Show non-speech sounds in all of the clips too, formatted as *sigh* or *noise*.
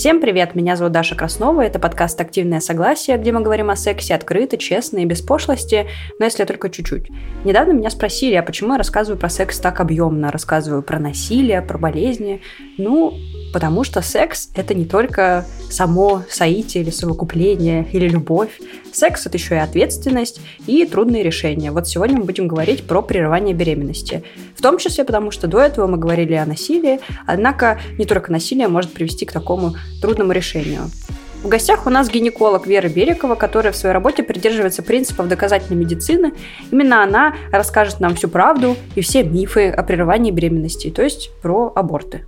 Всем привет, меня зовут Даша Краснова, это подкаст «Активное согласие», где мы говорим о сексе открыто, честно и без пошлости, но если только чуть-чуть. Недавно меня спросили, а почему я рассказываю про секс так объемно, рассказываю про насилие, про болезни. Ну, потому что секс — это не только само соитие или совокупление или любовь. Секс — это еще и ответственность и трудные решения. Вот сегодня мы будем говорить про прерывание беременности. В том числе потому, что до этого мы говорили о насилии, однако не только насилие может привести к такому трудному решению. В гостях у нас гинеколог Вера Берекова, которая в своей работе придерживается принципов доказательной медицины. Именно она расскажет нам всю правду и все мифы о прерывании беременности, то есть про аборты.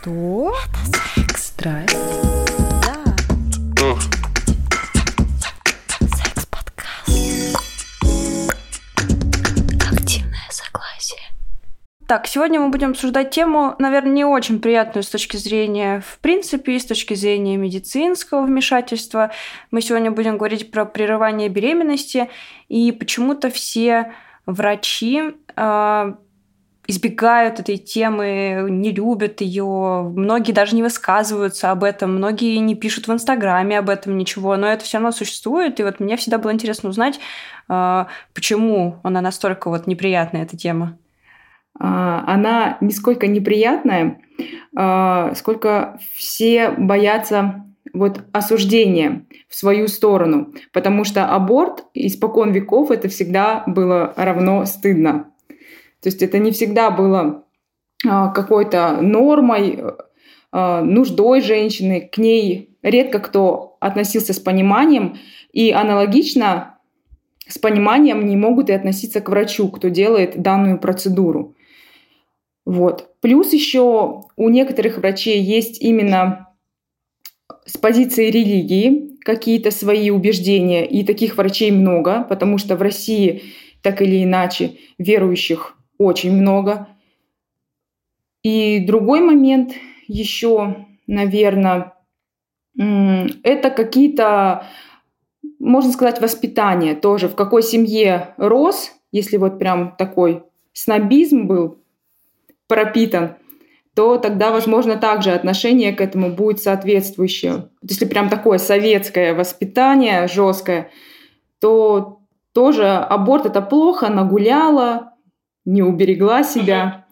Что? Это секс. Страсть. Так, сегодня мы будем обсуждать тему, наверное, не очень приятную с точки зрения, в принципе, и с точки зрения медицинского вмешательства. Мы сегодня будем говорить про прерывание беременности, и почему-то все врачи э, избегают этой темы, не любят ее, многие даже не высказываются об этом, многие не пишут в Инстаграме об этом ничего, но это все равно существует, и вот мне всегда было интересно узнать, а, почему она настолько вот неприятная, эта тема. А, она нисколько неприятная, а, сколько все боятся вот осуждения в свою сторону, потому что аборт испокон веков это всегда было равно стыдно. То есть это не всегда было а, какой-то нормой, нуждой женщины, к ней редко кто относился с пониманием, и аналогично с пониманием не могут и относиться к врачу, кто делает данную процедуру. Вот. Плюс еще у некоторых врачей есть именно с позиции религии какие-то свои убеждения, и таких врачей много, потому что в России так или иначе верующих очень много. И другой момент еще, наверное, это какие-то, можно сказать, воспитание тоже, в какой семье рос, если вот прям такой снобизм был пропитан, то тогда, возможно, также отношение к этому будет соответствующее. Если прям такое советское воспитание жесткое, то тоже аборт это плохо, нагуляла, не уберегла себя.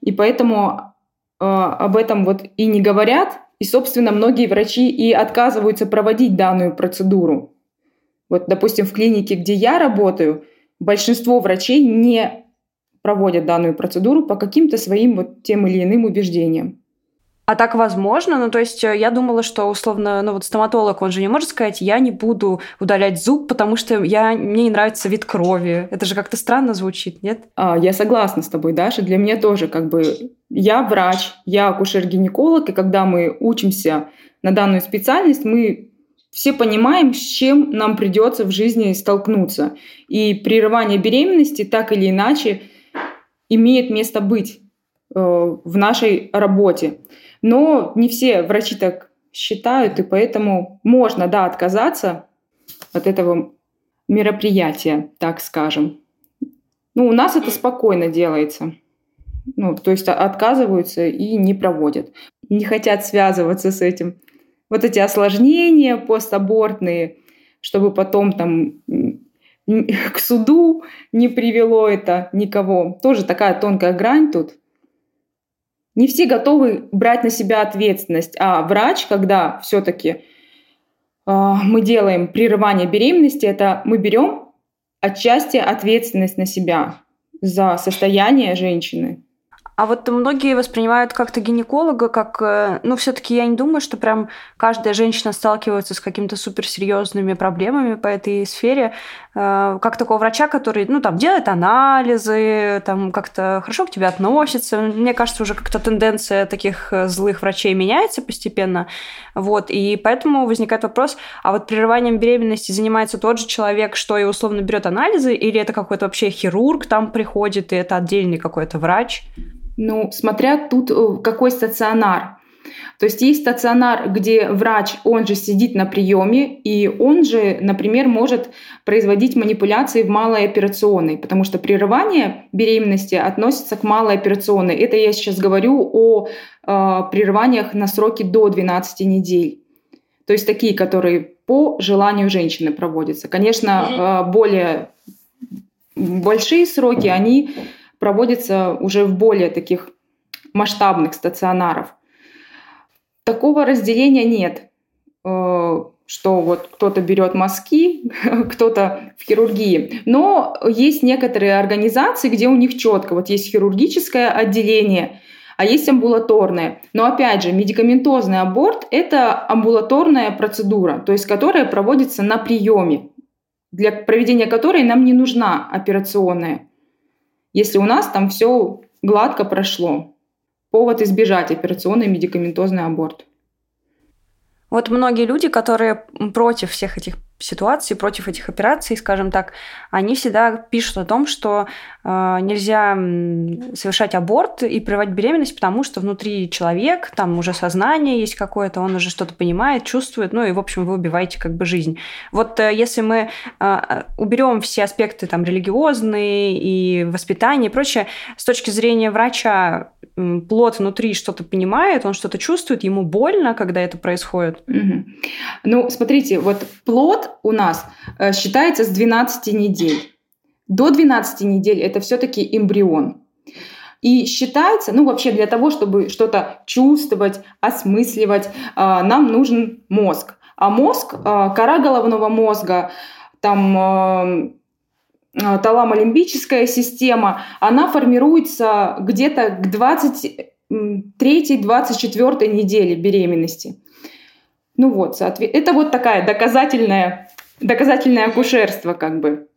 И поэтому э, об этом вот и не говорят. И, собственно, многие врачи и отказываются проводить данную процедуру. Вот, допустим, в клинике, где я работаю, большинство врачей не проводят данную процедуру по каким-то своим вот тем или иным убеждениям. А так возможно? Ну, то есть э, я думала, что условно, ну вот стоматолог, он же не может сказать, я не буду удалять зуб, потому что я, мне не нравится вид крови. Это же как-то странно звучит, нет? А, я согласна с тобой, Даша. Для меня тоже как бы... Я врач, я акушер-гинеколог, и когда мы учимся на данную специальность, мы все понимаем, с чем нам придется в жизни столкнуться. И прерывание беременности так или иначе имеет место быть э, в нашей работе. Но не все врачи так считают, и поэтому можно, да, отказаться от этого мероприятия, так скажем. Ну, у нас это спокойно делается. Ну, то есть отказываются и не проводят. Не хотят связываться с этим. Вот эти осложнения постабортные, чтобы потом там *laughs* к суду не привело это никого. Тоже такая тонкая грань тут не все готовы брать на себя ответственность, а врач, когда все-таки э, мы делаем прерывание беременности, это мы берем отчасти ответственность на себя за состояние женщины. А вот многие воспринимают как-то гинеколога, как, э, ну, все-таки я не думаю, что прям каждая женщина сталкивается с какими-то суперсерьезными проблемами по этой сфере, э, как такого врача, который, ну, там, делает анализы, там, как-то хорошо к тебе относится. Мне кажется, уже как-то тенденция таких э, злых врачей меняется постепенно, вот, и поэтому возникает вопрос, а вот прерыванием беременности занимается тот же человек, что и условно берет анализы, или это какой-то вообще хирург там приходит, и это отдельный какой-то врач? Ну, смотря тут э, какой стационар. То есть есть стационар, где врач, он же сидит на приеме, и он же, например, может производить манипуляции в малой операционной, потому что прерывание беременности относится к малой операционной. Это я сейчас говорю о э, прерываниях на сроки до 12 недель. То есть такие, которые по желанию женщины проводятся. Конечно, э, более большие сроки, они проводятся уже в более таких масштабных стационаров. Такого разделения нет, э, что вот кто-то берет мазки, *laughs* кто-то в хирургии. Но есть некоторые организации, где у них четко, вот есть хирургическое отделение, а есть амбулаторное. Но опять же, медикаментозный аборт – это амбулаторная процедура, то есть которая проводится на приеме, для проведения которой нам не нужна операционная, если у нас там все гладко прошло повод избежать операционный медикаментозный аборт. Вот многие люди, которые против всех этих ситуаций, против этих операций, скажем так, они всегда пишут о том, что э, нельзя совершать аборт и прерывать беременность, потому что внутри человек, там уже сознание есть какое-то, он уже что-то понимает, чувствует, ну и, в общем, вы убиваете как бы жизнь. Вот э, если мы э, уберем все аспекты там религиозные и воспитание и прочее, с точки зрения врача, плод внутри что-то понимает, он что-то чувствует, ему больно, когда это происходит. Угу. Ну, смотрите, вот плод у нас э, считается с 12 недель. До 12 недель это все-таки эмбрион. И считается, ну вообще для того, чтобы что-то чувствовать, осмысливать, э, нам нужен мозг. А мозг, э, кора головного мозга, там таламолимбическая система, она формируется где-то к 23-24 неделе беременности. Ну вот, это вот такая доказательная, доказательное акушерство как бы.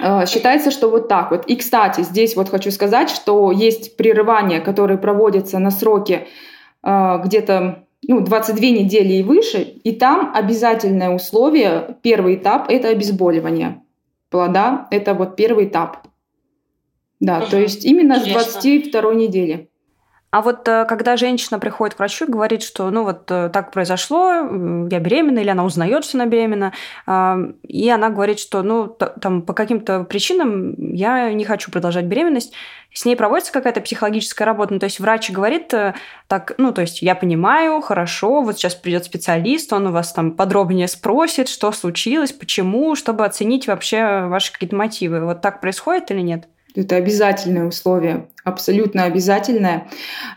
А, считается, что вот так вот. И, кстати, здесь вот хочу сказать, что есть прерывания, которые проводятся на сроке э, где-то ну, 22 недели и выше, и там обязательное условие, первый этап – это обезболивание плода, это вот первый этап. Да, угу. то есть именно Конечно. с 22 недели. А вот э, когда женщина приходит к врачу и говорит, что ну вот э, так произошло, я беременна, или она узнает, что она беременна, и она говорит, что ну там по каким-то причинам я не хочу продолжать беременность, с ней проводится какая-то психологическая работа. Ну, то есть врач говорит э, так, ну, то есть я понимаю, хорошо, вот сейчас придет специалист, он у вас там подробнее спросит, что случилось, почему, чтобы оценить вообще ваши какие-то мотивы. Вот так происходит или нет? Это обязательное условие, абсолютно обязательное.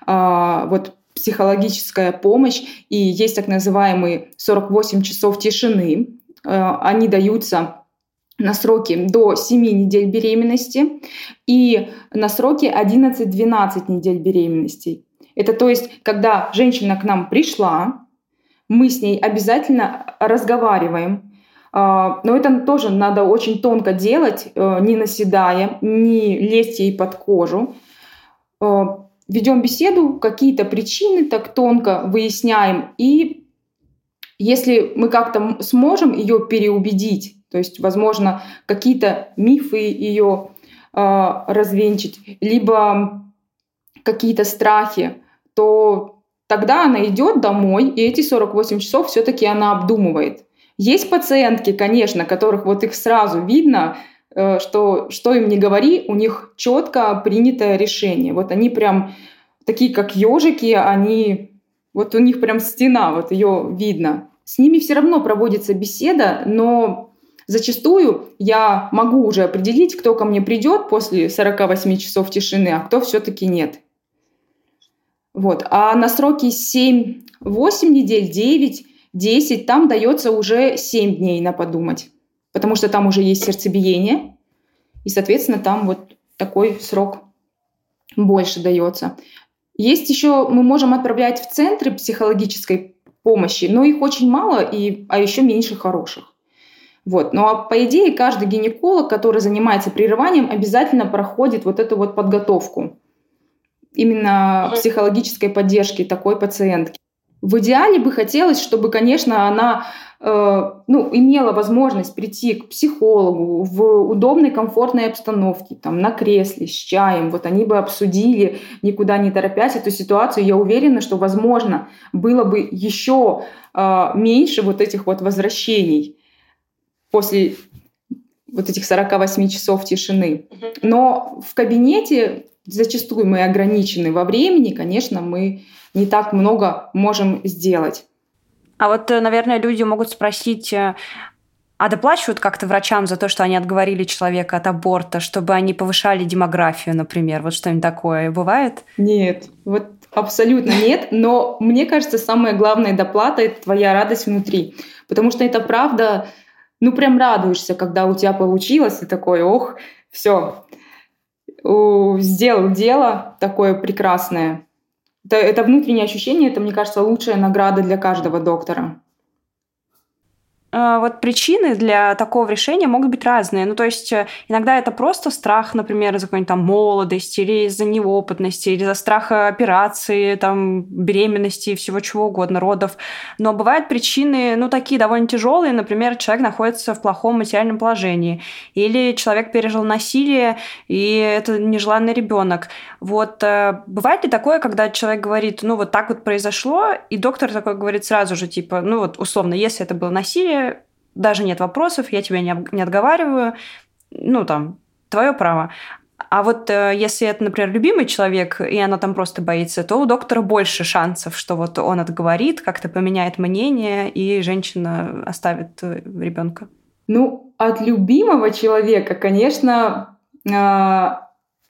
А, вот психологическая помощь, и есть так называемые 48 часов тишины. А, они даются на сроки до 7 недель беременности и на сроки 11-12 недель беременности. Это то есть, когда женщина к нам пришла, мы с ней обязательно разговариваем, но это тоже надо очень тонко делать, э, не наседая, не лезть ей под кожу. Э, Ведем беседу, какие-то причины так тонко выясняем. И если мы как-то сможем ее переубедить, то есть, возможно, какие-то мифы ее э, развенчить, либо какие-то страхи, то тогда она идет домой, и эти 48 часов все-таки она обдумывает. Есть пациентки, конечно, которых вот их сразу видно, э, что что им не говори, у них четко принятое решение. Вот они прям такие, как ежики, они вот у них прям стена, вот ее видно. С ними все равно проводится беседа, но зачастую я могу уже определить, кто ко мне придет после 48 часов тишины, а кто все-таки нет. Вот. А на сроки 7-8 недель, 9 10, там дается уже 7 дней на подумать, потому что там уже есть сердцебиение, и, соответственно, там вот такой срок больше дается. Есть еще, мы можем отправлять в центры психологической помощи, но их очень мало, и, а еще меньше хороших. Вот. Ну а по идее каждый гинеколог, который занимается прерыванием, обязательно проходит вот эту вот подготовку именно психологической поддержки такой пациентки. В идеале бы хотелось, чтобы, конечно, она э, ну, имела возможность прийти к психологу в удобной, комфортной обстановке, там, на кресле, с чаем. Вот они бы обсудили, никуда не торопясь эту ситуацию. Я уверена, что, возможно, было бы еще э, меньше вот этих вот возвращений после вот этих 48 часов тишины. Но в кабинете зачастую мы ограничены во времени, конечно, мы не так много можем сделать. А вот, э, наверное, люди могут спросить, э, а доплачивают как-то врачам за то, что они отговорили человека от аборта, чтобы они повышали демографию, например? Вот что-нибудь такое бывает? Нет, вот абсолютно нет. Но мне кажется, самая главная доплата – это твоя радость внутри. Потому что это правда, ну прям радуешься, когда у тебя получилось, и такой, ох, все, сделал дело такое прекрасное. Это, это внутреннее ощущение, это, мне кажется, лучшая награда для каждого доктора. А, вот причины для такого решения могут быть разные. Ну, то есть э, иногда это просто страх, например, из-за какой-нибудь там молодости или из-за неопытности, или из-за страха операции, там, беременности, всего чего угодно, родов. Но бывают причины, ну, такие довольно тяжелые. Например, человек находится в плохом материальном положении, или человек пережил насилие, и это нежеланный ребенок. Вот э, бывает ли такое, когда человек говорит, ну, вот так вот произошло, и доктор такой говорит сразу же, типа, ну, вот условно, если это было насилие, даже нет вопросов, я тебя не, об, не отговариваю, ну, там, твое право. А вот э, если это, например, любимый человек, и она там просто боится, то у доктора больше шансов, что вот он отговорит, как-то поменяет мнение, и женщина оставит э, ребенка. Ну, от любимого человека, конечно, э,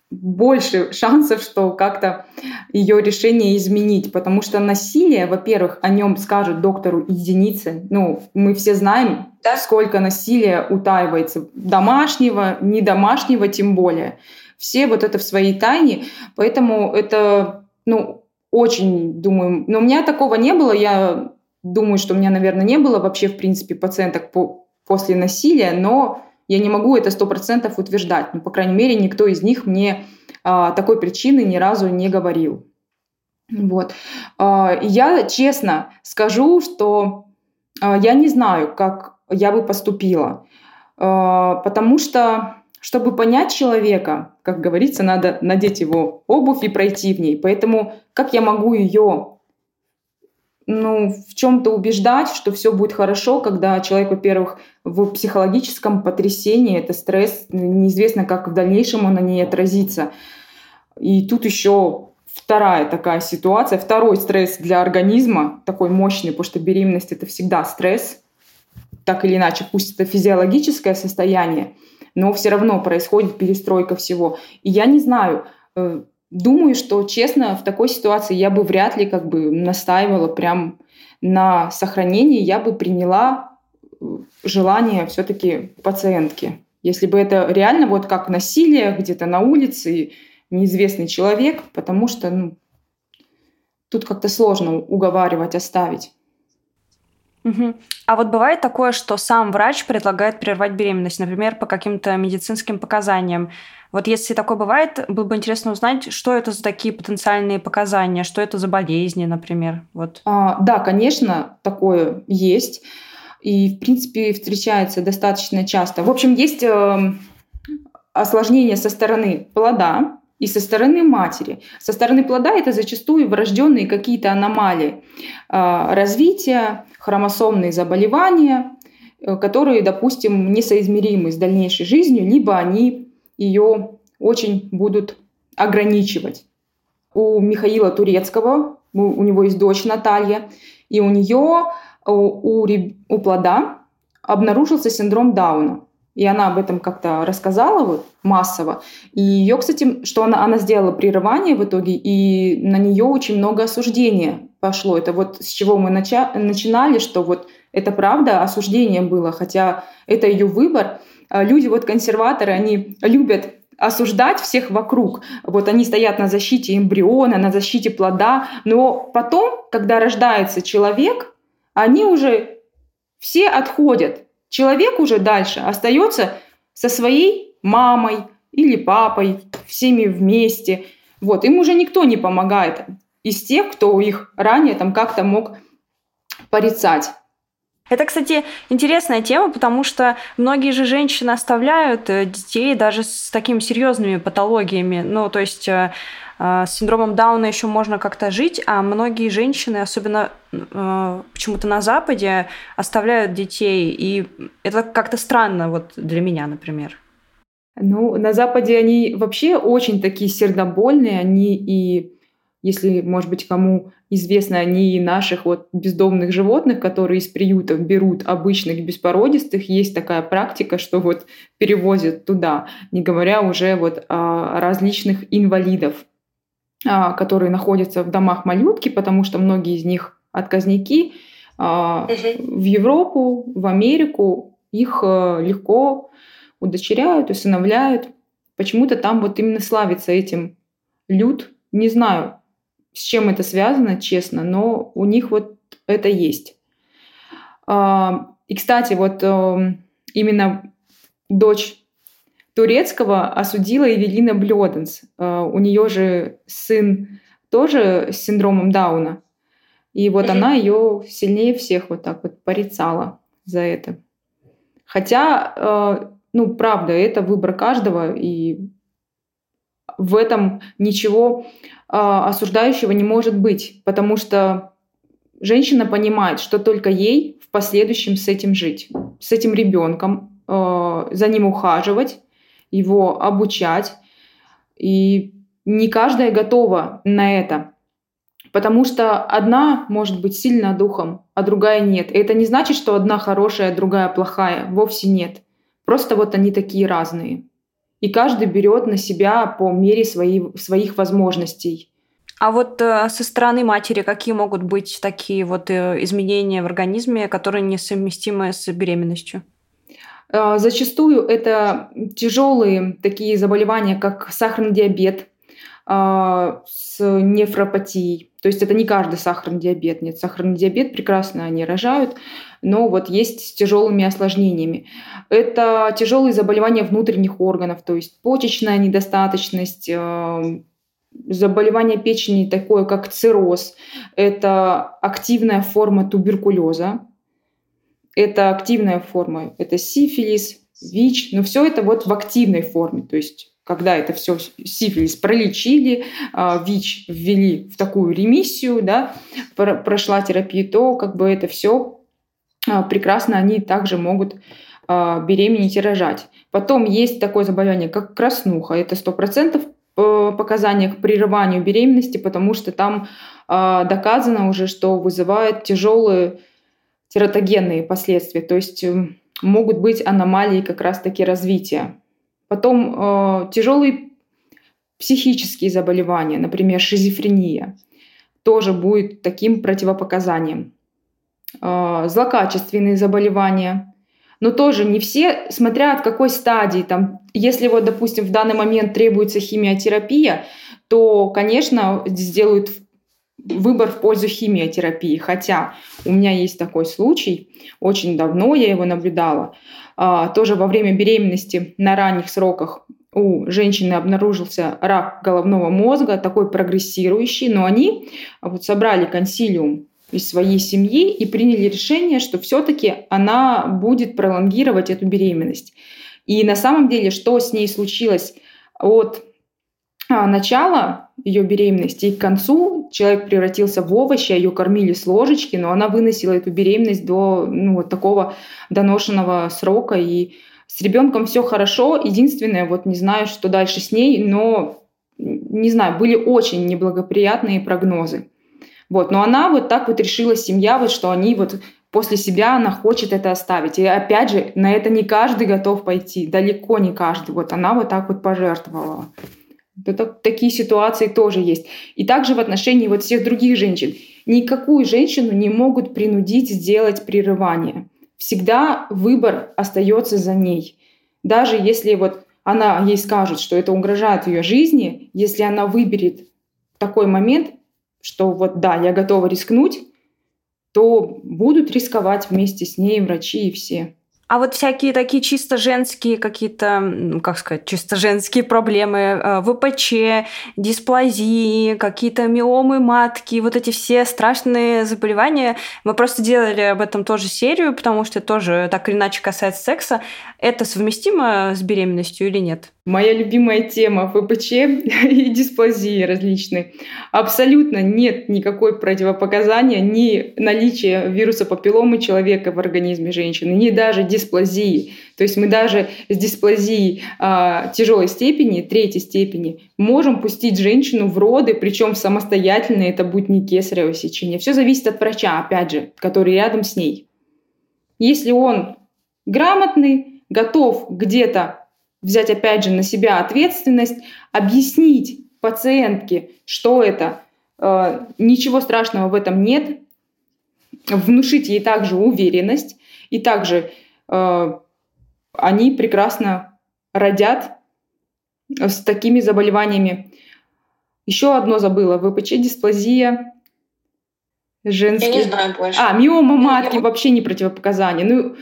больше шансов, что как-то ее решение изменить, потому что насилие, во-первых, о нем скажут доктору единицы. Ну, мы все знаем, да? сколько насилия утаивается, домашнего, не домашнего, тем более. Все вот это в своей тайне, поэтому это, ну, очень, думаю, но у меня такого не было, я думаю, что у меня, наверное, не было вообще, в принципе, пациенток по, после насилия, но я не могу это сто процентов утверждать. Ну, по крайней мере, никто из них мне а, такой причины ни разу не говорил. Вот. А, я честно скажу, что а, я не знаю, как я бы поступила, а, потому что чтобы понять человека, как говорится, надо надеть его обувь и пройти в ней. Поэтому как я могу ее ну, в чем-то убеждать, что все будет хорошо, когда человек, во-первых, в психологическом потрясении, это стресс, неизвестно, как в дальнейшем он на ней отразится. И тут еще вторая такая ситуация, второй стресс для организма, такой мощный, потому что беременность это всегда стресс, так или иначе, пусть это физиологическое состояние, но все равно происходит перестройка всего. И я не знаю, э, Думаю, что, честно, в такой ситуации я бы вряд ли как бы настаивала прям на сохранении, я бы приняла э, желание все-таки пациентки. Если бы это реально вот как насилие где-то на улице, неизвестный человек, потому что ну, тут как-то сложно уговаривать, оставить. Угу. А вот бывает такое, что сам врач предлагает прервать беременность, например, по каким-то медицинским показаниям. Вот если такое бывает, было бы интересно узнать, что это за такие потенциальные показания, что это за болезни, например. Вот. А, да, конечно, такое есть. И, в принципе, встречается достаточно часто. В общем, есть э, осложнения со стороны плода, и со стороны матери. Со стороны плода это зачастую врожденные какие-то аномалии э, развития, хромосомные заболевания, э, которые, допустим, несоизмеримы с дальнейшей жизнью, либо они ее очень будут ограничивать. У Михаила Турецкого, у него есть дочь Наталья, и у нее, у, у, у плода обнаружился синдром Дауна. И она об этом как-то рассказала вот, массово. И ее, кстати, что она, она сделала прерывание в итоге, и на нее очень много осуждения пошло. Это вот с чего мы нача- начинали, что вот это правда, осуждение было, хотя это ее выбор. А люди, вот консерваторы, они любят осуждать всех вокруг. Вот они стоят на защите эмбриона, на защите плода, но потом, когда рождается человек, они уже все отходят. Человек уже дальше остается со своей мамой или папой, всеми вместе. Вот, им уже никто не помогает. из тех, кто их ранее там как-то мог порицать. Это, кстати, интересная тема, потому что многие же женщины оставляют э, детей даже с такими серьезными патологиями. Ну, то есть э, э, с синдромом Дауна еще можно как-то жить, а многие женщины, особенно почему-то на Западе, оставляют детей. И это как-то странно вот для меня, например. Ну, на Западе они вообще очень такие сердобольные, они и если, может быть, кому известно, они и наших вот бездомных животных, которые из приютов берут обычных беспородистых, есть такая практика, что вот перевозят туда, не говоря уже вот о различных инвалидов, а, которые находятся в домах малютки, потому что многие из них отказники, угу. в Европу, в Америку их э, легко удочеряют, усыновляют. Почему-то там вот именно славится этим люд. Не знаю, с чем это связано, честно, но у них вот это есть. А, и, кстати, вот эм, именно дочь турецкого осудила Эвелина Блёденс. А, у нее же сын тоже с синдромом Дауна. И вот mm-hmm. она ее сильнее всех вот так вот порицала за это. Хотя, э, ну, правда, это выбор каждого, и в этом ничего осуждающего не может быть, потому что женщина понимает, что только ей в последующем с этим жить, с этим ребенком, а, за ним ухаживать, его обучать. И не каждая готова на это. Потому что одна может быть сильна духом, а другая нет. И это не значит, что одна хорошая, а другая плохая. Вовсе нет. Просто вот они такие разные и каждый берет на себя по мере своей, своих возможностей. А вот э, со стороны матери какие могут быть такие вот э, изменения в организме, которые несовместимы с беременностью? Э, зачастую это тяжелые такие заболевания, как сахарный диабет э, с нефропатией. То есть это не каждый сахарный диабет. Нет, сахарный диабет прекрасно они рожают, но вот есть с тяжелыми осложнениями. Это тяжелые заболевания внутренних органов, то есть почечная недостаточность, э, заболевание печени такое, как цирроз. Это активная форма туберкулеза. Это активная форма, это сифилис, ВИЧ, но все это вот в активной форме, то есть когда это все сифилис пролечили, а, ВИЧ ввели в такую ремиссию, да, прошла терапия, то как бы это все прекрасно они также могут а, беременеть и рожать. Потом есть такое заболевание, как краснуха. Это 100% э, показания к прерыванию беременности, потому что там а, доказано уже, что вызывает тяжелые тератогенные последствия, то есть э, могут быть аномалии как раз-таки развития. Потом э, тяжелые психические заболевания, например, шизофрения, тоже будет таким противопоказанием. А, злокачественные заболевания. Но тоже не все, смотря от какой стадии. Там, если вот, допустим, в данный момент требуется химиотерапия, то, конечно, сделают выбор в пользу химиотерапии. Хотя у меня есть такой случай, очень давно я его наблюдала. А, тоже во время беременности на ранних сроках у женщины обнаружился рак головного мозга, такой прогрессирующий, но они вот собрали консилиум из своей семьи и приняли решение, что все-таки она будет пролонгировать эту беременность. И на самом деле, что с ней случилось от а, начала ее беременности и к концу человек превратился в овощи, ее кормили с ложечки, но она выносила эту беременность до ну, вот такого доношенного срока. И с ребенком все хорошо. Единственное, вот не знаю, что дальше с ней, но не знаю, были очень неблагоприятные прогнозы. Вот, но она вот так вот решила, семья, вот что они вот после себя она хочет это оставить. И опять же, на это не каждый готов пойти, далеко не каждый. Вот она вот так вот пожертвовала. Это, такие ситуации тоже есть. И также в отношении вот всех других женщин. Никакую женщину не могут принудить сделать прерывание. Всегда выбор остается за ней. Даже если вот она ей скажет, что это угрожает ее жизни, если она выберет такой момент, что вот да, я готова рискнуть, то будут рисковать вместе с ней врачи и все. А вот всякие такие чисто женские какие-то, как сказать, чисто женские проблемы, э, ВПЧ, дисплазии, какие-то миомы матки, вот эти все страшные заболевания. Мы просто делали об этом тоже серию, потому что тоже так или иначе касается секса. Это совместимо с беременностью или нет? Моя любимая тема ВПЧ *laughs* и дисплазии различные. Абсолютно нет никакой противопоказания ни наличия вируса папилломы человека в организме женщины, ни даже дисплазии. То есть мы даже с дисплазией а, тяжелой степени, третьей степени, можем пустить женщину в роды, причем самостоятельно это будет не кесарево сечение. Все зависит от врача, опять же, который рядом с ней. Если он грамотный, готов где-то взять опять же на себя ответственность, объяснить пациентке, что это, э, ничего страшного в этом нет, внушить ей также уверенность, и также э, они прекрасно родят с такими заболеваниями. Еще одно забыла, ВПЧ, дисплазия, женский. Я не знаю больше. А, миома матки вообще не противопоказание. Ну,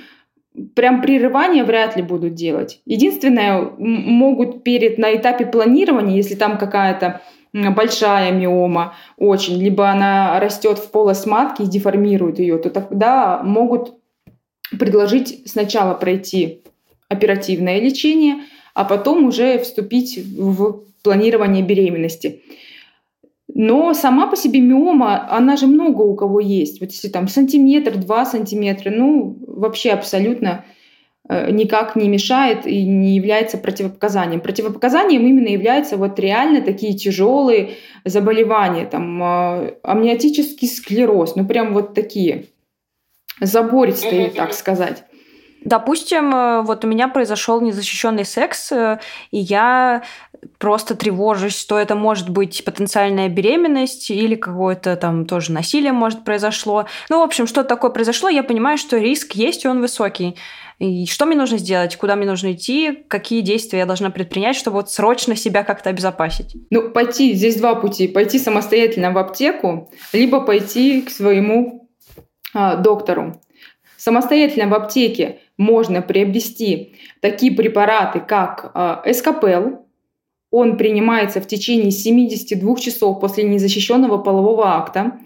прям прерывания вряд ли будут делать. Единственное, могут перед на этапе планирования, если там какая-то большая миома очень, либо она растет в полость матки и деформирует ее, то тогда могут предложить сначала пройти оперативное лечение, а потом уже вступить в планирование беременности. Но сама по себе миома, она же много у кого есть. Вот если там сантиметр, два сантиметра, ну, вообще абсолютно э, никак не мешает и не является противопоказанием. Противопоказанием именно являются вот реально такие тяжелые заболевания, там э, амниотический склероз, ну прям вот такие забористые, так сказать. Допустим, э, вот у меня произошел незащищенный секс, э, и я просто тревожусь, что это может быть потенциальная беременность или какое-то там тоже насилие может произошло. Ну, в общем, что такое произошло, я понимаю, что риск есть, и он высокий. И что мне нужно сделать, куда мне нужно идти, какие действия я должна предпринять, чтобы вот срочно себя как-то обезопасить? Ну, пойти, здесь два пути. Пойти самостоятельно в аптеку, либо пойти к своему а, доктору. Самостоятельно в аптеке можно приобрести такие препараты, как э, эскапел. Он принимается в течение 72 часов после незащищенного полового акта.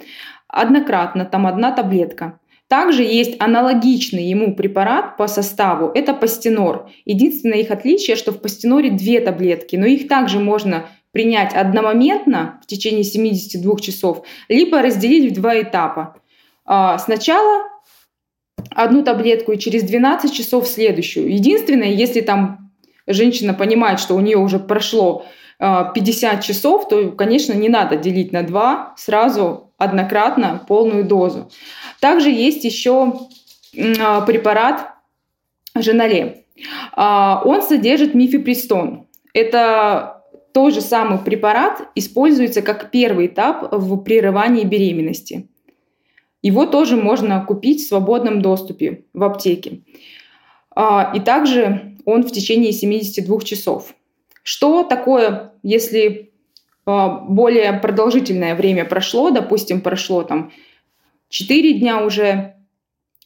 Однократно, там одна таблетка. Также есть аналогичный ему препарат по составу, это пастенор. Единственное их отличие, что в пастеноре две таблетки, но их также можно принять одномоментно в течение 72 часов, либо разделить в два этапа. А, сначала одну таблетку и через 12 часов следующую. Единственное, если там женщина понимает, что у нее уже прошло 50 а, часов, то, конечно, не надо делить на 2, сразу однократно полную дозу. Также есть еще а, препарат Женале. А, он содержит мифепристон. Это тот же самый препарат используется как первый этап в прерывании беременности. Его тоже можно купить в свободном доступе в аптеке. А, и также он в течение 72 часов. Что такое, если а, более продолжительное время прошло, допустим, прошло там 4 дня уже,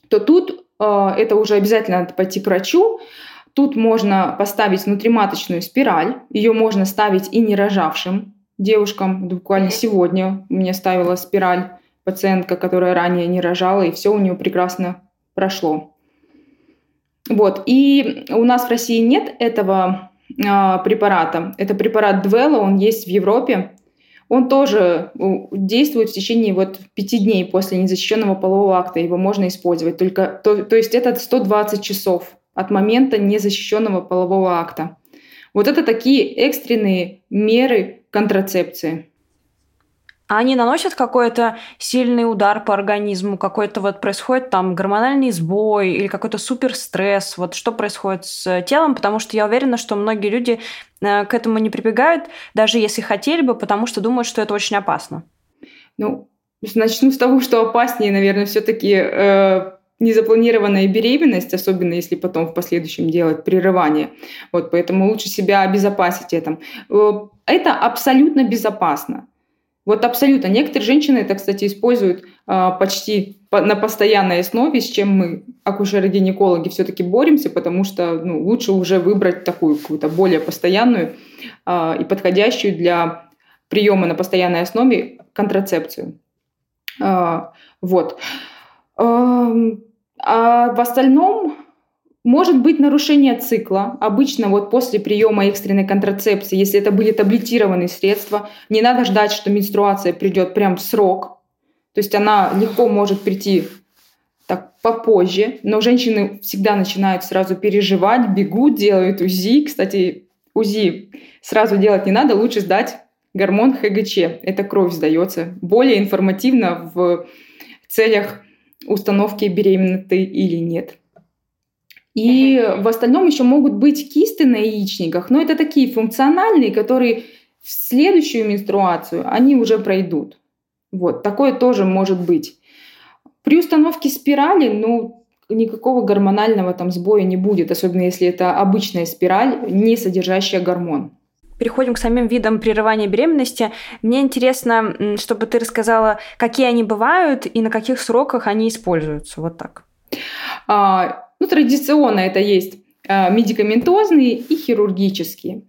то тут а, это уже обязательно надо пойти к врачу. Тут можно поставить внутриматочную спираль. Ее можно ставить и не рожавшим девушкам. Буквально сегодня мне ставила спираль пациентка, которая ранее не рожала, и все у нее прекрасно прошло. Вот. И у нас в России нет этого а, препарата. Это препарат Двелла, он есть в Европе. Он тоже действует в течение вот пяти дней после незащищенного полового акта. Его можно использовать. Только, то, то есть это 120 часов от момента незащищенного полового акта. Вот это такие экстренные меры контрацепции. А они наносят какой-то сильный удар по организму, какой-то вот происходит там гормональный сбой или какой-то суперстресс. Вот что происходит с телом, потому что я уверена, что многие люди э, к этому не прибегают, даже если хотели бы, потому что думают, что это очень опасно. Ну, начну с того, что опаснее, наверное, все-таки э, незапланированная беременность, особенно если потом в последующем делать прерывание. Вот, поэтому лучше себя обезопасить этим. Э, это абсолютно безопасно. Вот абсолютно. Некоторые женщины это, кстати, используют а, почти на постоянной основе, с чем мы, акушеры-гинекологи, все-таки боремся, потому что ну, лучше уже выбрать такую какую-то более постоянную э, и подходящую для приема на постоянной основе контрацепцию. Э, вот. А в остальном может быть нарушение цикла. Обычно вот после приема экстренной контрацепции, если это были таблетированные средства, не надо ждать, что менструация придет прям в срок. То есть она легко может прийти так попозже, но женщины всегда начинают сразу переживать, бегут, делают УЗИ. Кстати, УЗИ сразу делать не надо, лучше сдать гормон ХГЧ. Это кровь сдается. Более информативно в целях установки беременна ты или нет. И в остальном еще могут быть кисты на яичниках, но это такие функциональные, которые в следующую менструацию они уже пройдут. Вот, такое тоже может быть. При установке спирали, ну, никакого гормонального там сбоя не будет, особенно если это обычная спираль, не содержащая гормон. Переходим к самим видам прерывания беременности. Мне интересно, чтобы ты рассказала, какие они бывают и на каких сроках они используются. Вот так. А, ну, традиционно это есть а, медикаментозные и хирургические.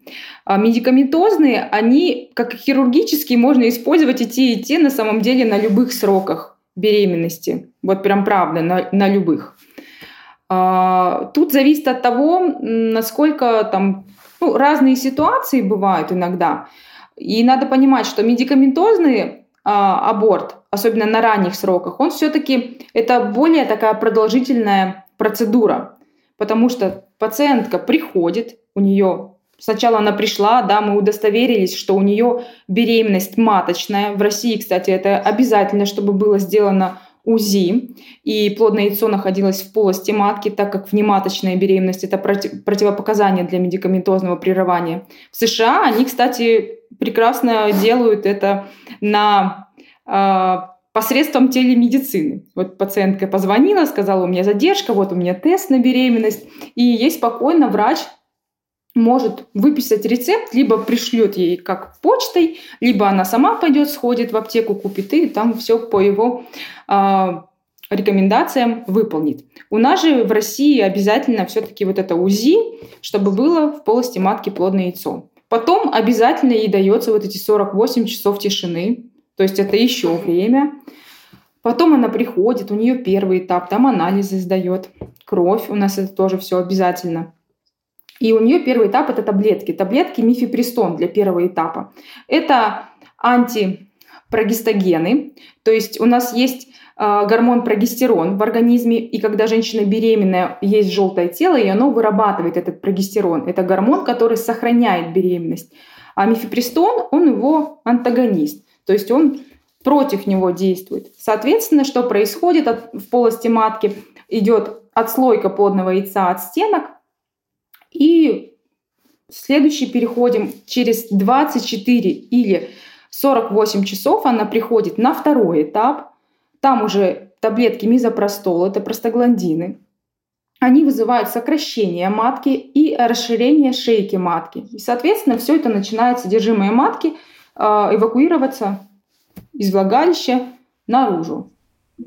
А медикаментозные, они, как и хирургические, можно использовать и те, и те на самом деле на любых сроках беременности. Вот прям правда, на, на любых. А, тут зависит от того, насколько там ну, разные ситуации бывают иногда. И надо понимать, что медикаментозный а, аборт, особенно на ранних сроках, он все-таки это более такая продолжительная процедура, потому что пациентка приходит, у нее Сначала она пришла, да, мы удостоверились, что у нее беременность маточная. В России, кстати, это обязательно, чтобы было сделано УЗИ, и плодное яйцо находилось в полости матки, так как внематочная беременность – это против, противопоказание для медикаментозного прерывания. В США они, кстати, прекрасно делают это на э, посредством телемедицины. Вот пациентка позвонила, сказала, у меня задержка, вот у меня тест на беременность, и ей спокойно врач может выписать рецепт, либо пришлет ей как почтой, либо она сама пойдет, сходит в аптеку, купит и там все по его э, рекомендациям выполнит. У нас же в России обязательно все-таки вот это УЗИ, чтобы было в полости матки плодное яйцо. Потом обязательно ей дается вот эти 48 часов тишины, то есть это еще время. Потом она приходит, у нее первый этап, там анализы сдает, кровь, у нас это тоже все обязательно. И у нее первый этап это таблетки. Таблетки мифепристон для первого этапа. Это антипрогестогены, то есть у нас есть э, гормон прогестерон в организме, и когда женщина беременная, есть желтое тело, и оно вырабатывает этот прогестерон. Это гормон, который сохраняет беременность. А мифепристон, он его антагонист. То есть он против него действует. Соответственно, что происходит от, в полости матки? Идет отслойка плодного яйца от стенок, и следующий переходим через 24 или 48 часов она приходит на второй этап. Там уже таблетки мизопростол, это простагландины. Они вызывают сокращение матки и расширение шейки матки. И, соответственно, все это начинает содержимое матки эвакуироваться из влагалища наружу.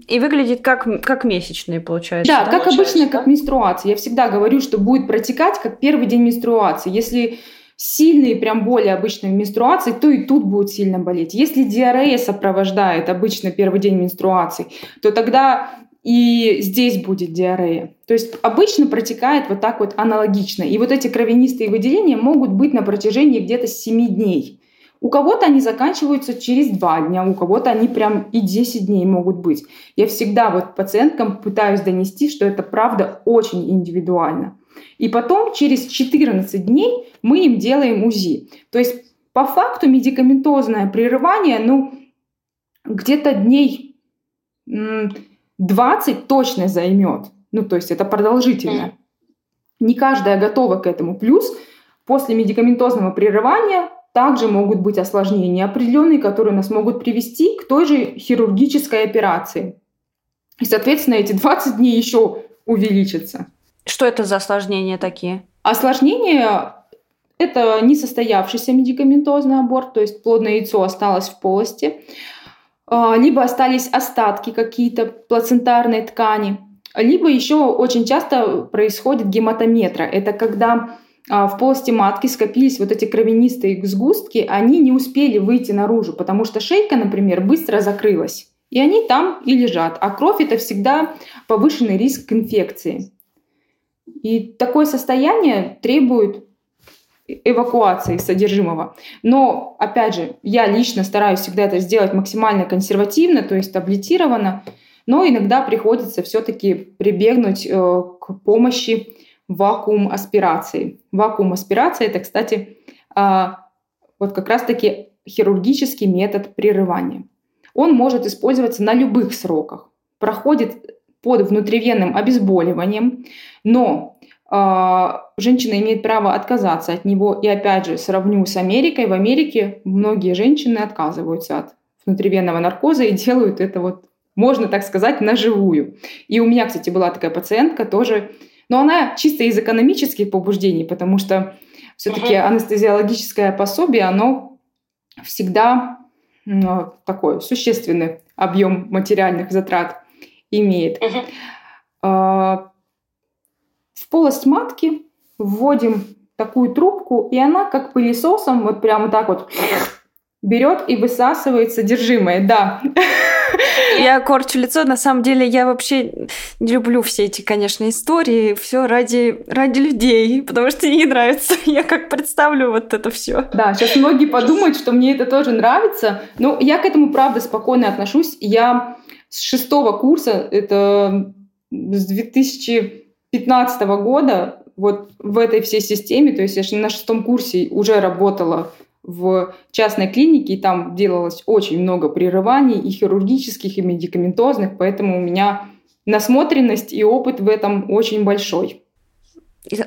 И выглядит как, как месячные, получается. Да, да? как получается, обычно, да? как менструация. Я всегда говорю, что будет протекать как первый день менструации. Если сильные прям боли обычно в менструации, то и тут будет сильно болеть. Если диарея сопровождает обычно первый день менструации, то тогда и здесь будет диарея. То есть обычно протекает вот так вот аналогично. И вот эти кровянистые выделения могут быть на протяжении где-то 7 дней. У кого-то они заканчиваются через два дня, у кого-то они прям и 10 дней могут быть. Я всегда вот пациенткам пытаюсь донести, что это правда очень индивидуально. И потом через 14 дней мы им делаем УЗИ. То есть по факту медикаментозное прерывание, ну, где-то дней 20 точно займет. Ну, то есть это продолжительно. Не каждая готова к этому. Плюс после медикаментозного прерывания также могут быть осложнения определенные, которые нас могут привести к той же хирургической операции. И, соответственно, эти 20 дней еще увеличатся. Что это за осложнения такие? Осложнения – это несостоявшийся медикаментозный аборт, то есть плодное яйцо осталось в полости. а, либо остались остатки какие-то плацентарной ткани, либо еще очень часто происходит гематометра. Это когда в полости матки скопились вот эти кровянистые сгустки, они не успели выйти наружу, потому что шейка, например, быстро закрылась. И они там и лежат. А кровь это всегда повышенный риск инфекции. И такое состояние требует эвакуации содержимого. Но, опять же, я лично стараюсь всегда это сделать максимально консервативно, то есть таблетированно, но иногда приходится все-таки прибегнуть э, к помощи вакуум аспирации. Вакуум аспирация это, кстати, э, вот как раз-таки хирургический метод прерывания. Он может использоваться на любых сроках. Проходит под внутривенным обезболиванием, но а, женщина имеет право отказаться от него. И опять же, сравню с Америкой. В Америке многие женщины отказываются от внутривенного наркоза и делают это вот, можно так сказать, на живую. И у меня, кстати, была такая пациентка тоже, но она чисто из экономических побуждений, потому что все-таки uh-huh. анестезиологическое пособие, оно всегда ну, такой существенный объем материальных затрат имеет. Uh-huh в полость матки вводим такую трубку, и она как пылесосом вот прямо так вот берет и высасывает содержимое, да. Я корчу лицо, на самом деле я вообще не люблю все эти, конечно, истории, все ради, ради людей, потому что мне не нравится. *laughs* Я как представлю вот это все. Да, сейчас многие подумают, что мне это тоже нравится, но я к этому, правда, спокойно отношусь. Я с шестого курса, это с 2000 2015 года вот в этой всей системе, то есть я на шестом курсе уже работала в частной клинике, и там делалось очень много прерываний и хирургических, и медикаментозных, поэтому у меня насмотренность и опыт в этом очень большой.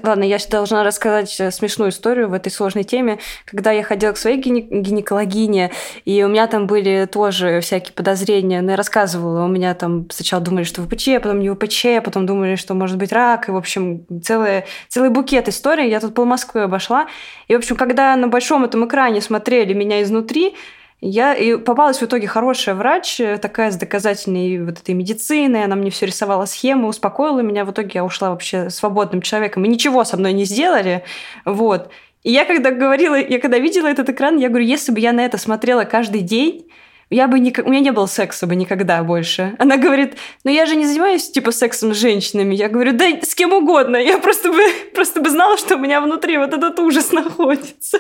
Ладно, я должна рассказать э, смешную историю в этой сложной теме. Когда я ходила к своей гине- гинекологине, и у меня там были тоже всякие подозрения, но я рассказывала, у меня там сначала думали, что ВПЧ, потом не ВПЧ, потом думали, что может быть рак, и, в общем, целый, целый букет историй. Я тут пол Москвы обошла. И, в общем, когда на большом этом экране смотрели меня изнутри, я и попалась в итоге хорошая врач, э, такая с доказательной вот этой медициной. Она мне все рисовала схемы, успокоила меня. В итоге я ушла вообще свободным человеком. И ничего со мной не сделали. Вот. И я когда говорила, я когда видела этот экран, я говорю, если бы я на это смотрела каждый день, я бы никак... у меня не было секса бы никогда больше. Она говорит, ну я же не занимаюсь типа сексом с женщинами. Я говорю, да с кем угодно. Я просто бы, *laughs* просто бы знала, что у меня внутри вот этот ужас *laughs* находится.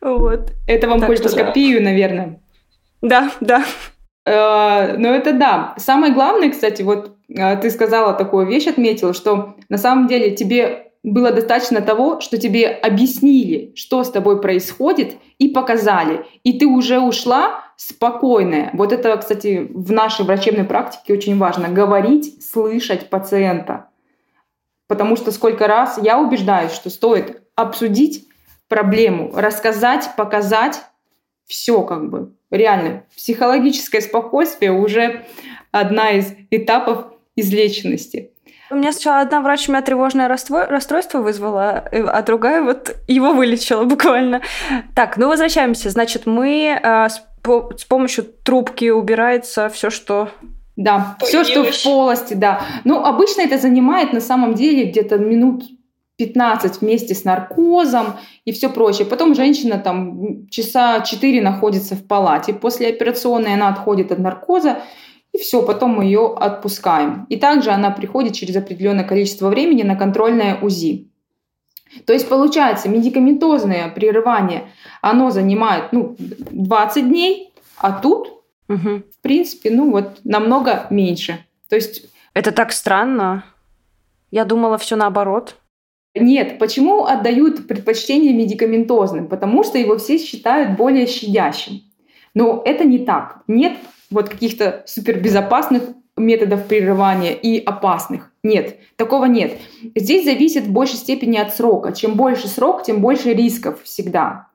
Вот. Это вам кольпоскопию, наверное. Да, да. Э, но это да. Самое главное, кстати, вот э, ты сказала такую вещь, отметила, что на самом деле тебе было достаточно того, что тебе объяснили, что с тобой происходит, и показали. И ты уже ушла спокойная. Вот это, кстати, в нашей врачебной практике очень важно. Говорить, слышать пациента. Потому что сколько раз я убеждаюсь, что стоит обсудить проблему, рассказать, показать, все как бы. Реально, психологическое спокойствие уже одна из этапов излеченности. У меня сначала одна врач у меня тревожное расстройство вызвала, э, а другая вот его вылечила буквально. Так, ну возвращаемся. Значит, мы э, по, с помощью трубки убирается все, что да, все, что в полости, да. Ну, обычно это занимает на самом деле где-то минут 15 вместе с наркозом и все прочее. Потом женщина там часа 4 находится в палате. После операционной она отходит от наркоза. И все, потом мы ее отпускаем. И также она приходит через определенное количество времени на контрольное УЗИ. То есть получается, медикаментозное прерывание, оно занимает ну, 20 дней, а тут, угу. в принципе, ну вот намного меньше. То есть... Это так странно. Я думала все наоборот. Нет, почему отдают предпочтение медикаментозным? Потому что его все считают более щадящим. Но это не так. Нет вот каких-то супербезопасных методов прерывания и опасных. Нет, такого нет. Здесь зависит в большей степени от срока. Чем больше срок, тем больше рисков всегда.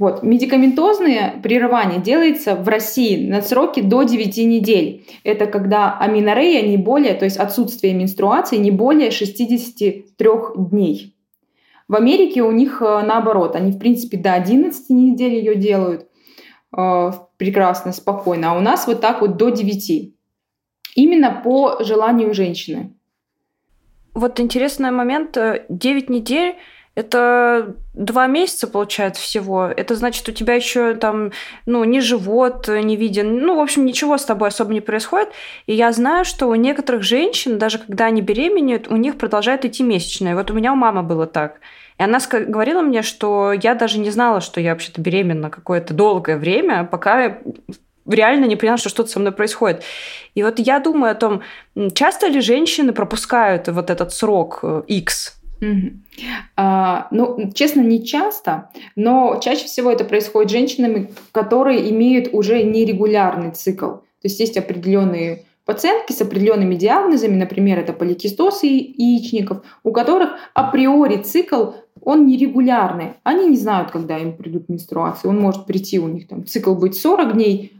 Вот. Медикаментозное прерывание делается в России на сроке до 9 недель. Это когда аминорея не более, то есть отсутствие менструации не более 63 дней. В Америке у них э, наоборот, они в принципе до 11 недель ее делают. э, прекрасно, спокойно. А у нас вот так вот до 9. Именно по желанию женщины. Вот интересный момент. 9 недель это два месяца, получается, всего. Это значит, у тебя еще там, ну, ни живот не виден. Ну, в общем, ничего с тобой особо не происходит. И я знаю, что у некоторых женщин, даже когда они беременеют, у них продолжают идти месячные. Вот у меня у мамы было так. И она говорила мне, что я даже не знала, что я вообще-то беременна какое-то долгое время, пока реально не поняла, что что-то со мной происходит. И вот я думаю о том, часто ли женщины пропускают вот этот срок X Угу. А, ну, честно, не часто, но чаще всего это происходит с женщинами, которые имеют уже нерегулярный цикл. То есть есть определенные пациентки с определенными диагнозами, например, это поликистоз яичников, у которых априори цикл он нерегулярный. Они не знают, когда им придут менструации. Он может прийти у них там цикл быть 40 дней,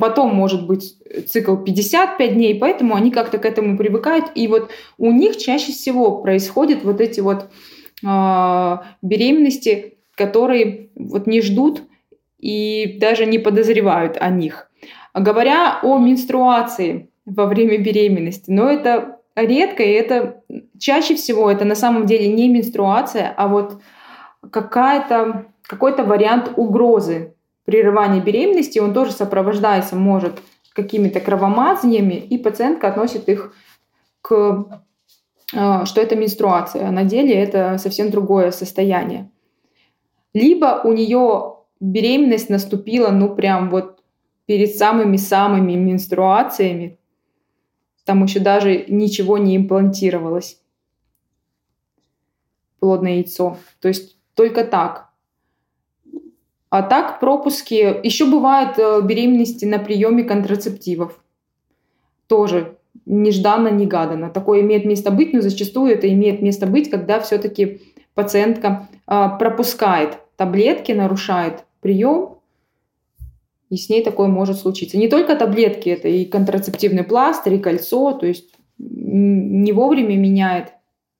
Потом может быть цикл 55 дней, поэтому они как-то к этому привыкают. И вот у них чаще всего происходят вот эти вот э, беременности, которые вот не ждут и даже не подозревают о них. Говоря о менструации во время беременности, но это редко, и это чаще всего это на самом деле не менструация, а вот какая-то какой-то вариант угрозы прерывания беременности, он тоже сопровождается, может, какими-то кровомазаниями, и пациентка относит их к э, что это менструация, а на деле это совсем другое состояние. Либо у нее беременность наступила, ну, прям вот перед самыми-самыми менструациями, там еще даже ничего не имплантировалось, плодное яйцо. То есть только так. А так пропуски. Еще бывают э, беременности на приеме контрацептивов. Тоже нежданно-негаданно. Такое имеет место быть, но зачастую это имеет место быть, когда все-таки пациентка э, пропускает таблетки, нарушает прием, и с ней такое может случиться. Не только таблетки, это и контрацептивный пластырь, и кольцо, то есть не вовремя меняет,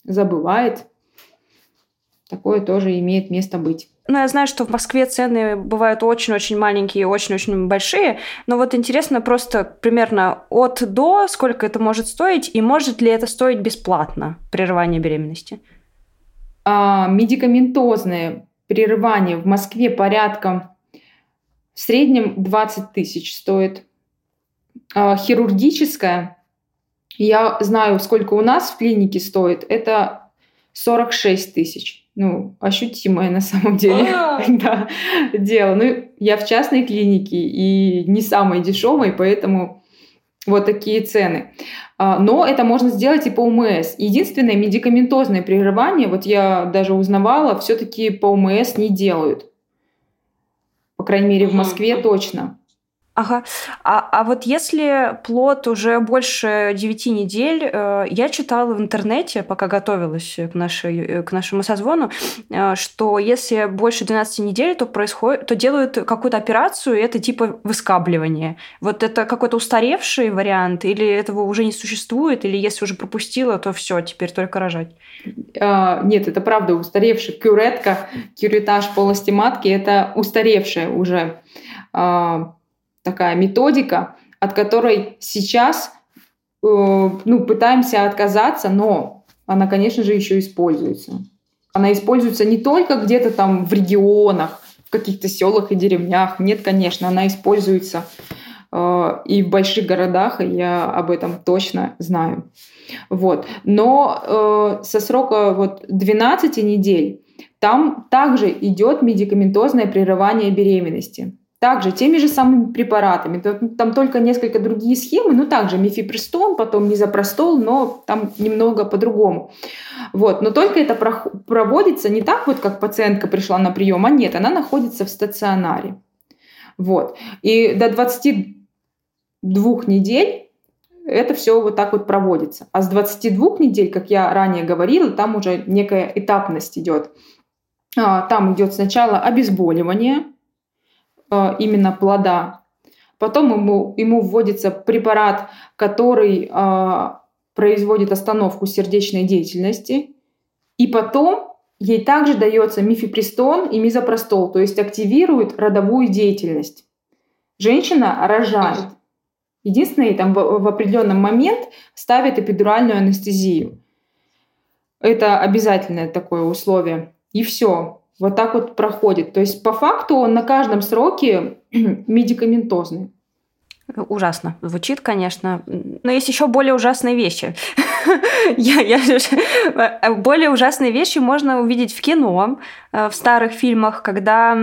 забывает. Такое тоже имеет место быть. Ну, я знаю, что в Москве цены бывают очень-очень маленькие и очень-очень большие, но вот интересно просто примерно от до, сколько это может стоить, и может ли это стоить бесплатно, прерывание беременности? А, медикаментозное прерывание в Москве порядка в среднем 20 тысяч стоит. А, хирургическое, я знаю, сколько у нас в клинике стоит, это 46 тысяч ну, ощутимое на самом деле *laughs* а. *laughs* да, дело. Ну, я в частной клинике и не самой дешевой, поэтому вот такие цены. А, но это можно сделать и по УМС. Единственное, медикаментозное прерывание, вот я даже узнавала, все-таки по УМС не делают. По крайней мере, в Москве точно. Ага. А, а вот если плод уже больше 9 недель, э, я читала в интернете, пока готовилась к, нашей, к нашему созвону, э, что если больше 12 недель, то происходит, то делают какую-то операцию, и это типа выскабливание. Вот это какой-то устаревший вариант, или этого уже не существует, или если уже пропустила, то все, теперь только рожать? А, нет, это правда устаревший. Кюретка, кюретаж полости матки, это устаревшее уже а, такая методика, от которой сейчас э, ну, пытаемся отказаться, но она, конечно же, еще используется. Она используется не только где-то там в регионах, в каких-то селах и деревнях. Нет, конечно, она используется э, и в больших городах, и я об этом точно знаю. Вот. Но э, со срока вот 12 недель там также идет медикаментозное прерывание беременности. Также теми же самыми препаратами. Там только несколько другие схемы, ну также мифипрестон, потом мизопростол, но там немного по-другому. Вот. Но только это проводится не так вот, как пациентка пришла на прием, а нет, она находится в стационаре. Вот. И до 22 недель это все вот так вот проводится. А с 22 недель, как я ранее говорила, там уже некая этапность идет. А, там идет сначала обезболивание, именно плода. Потом ему, ему вводится препарат, который э, производит остановку сердечной деятельности. И потом ей также дается мифепристон и мизопростол, то есть активирует родовую деятельность. Женщина рожает. Единственное, там в, в определенный момент ставит эпидуральную анестезию. Это обязательное такое условие. И все. Вот так вот проходит. То есть по факту он на каждом сроке *clears throat* медикаментозный. Ужасно. Звучит, конечно. Но есть еще более ужасные вещи. *laughs* я, я, э, более ужасные вещи можно увидеть в кино, э, в старых фильмах, когда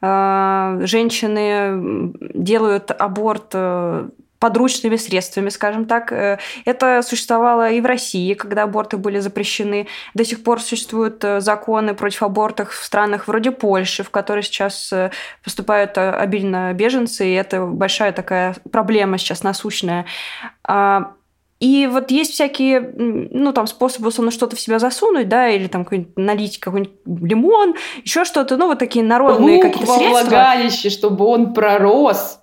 э, женщины делают аборт э, подручными средствами, скажем так. Э, это существовало и в России, когда аборты были запрещены. До сих пор существуют э, законы против абортов в странах вроде Польши, в которые сейчас э, поступают обильно беженцы, и это большая такая проблема сейчас насущная. А, и вот есть всякие, ну, там, способы, условно, что-то в себя засунуть, да, или там налить какой-нибудь лимон, еще что-то, ну, вот такие народные какие-то средства. во влагалище, чтобы он пророс.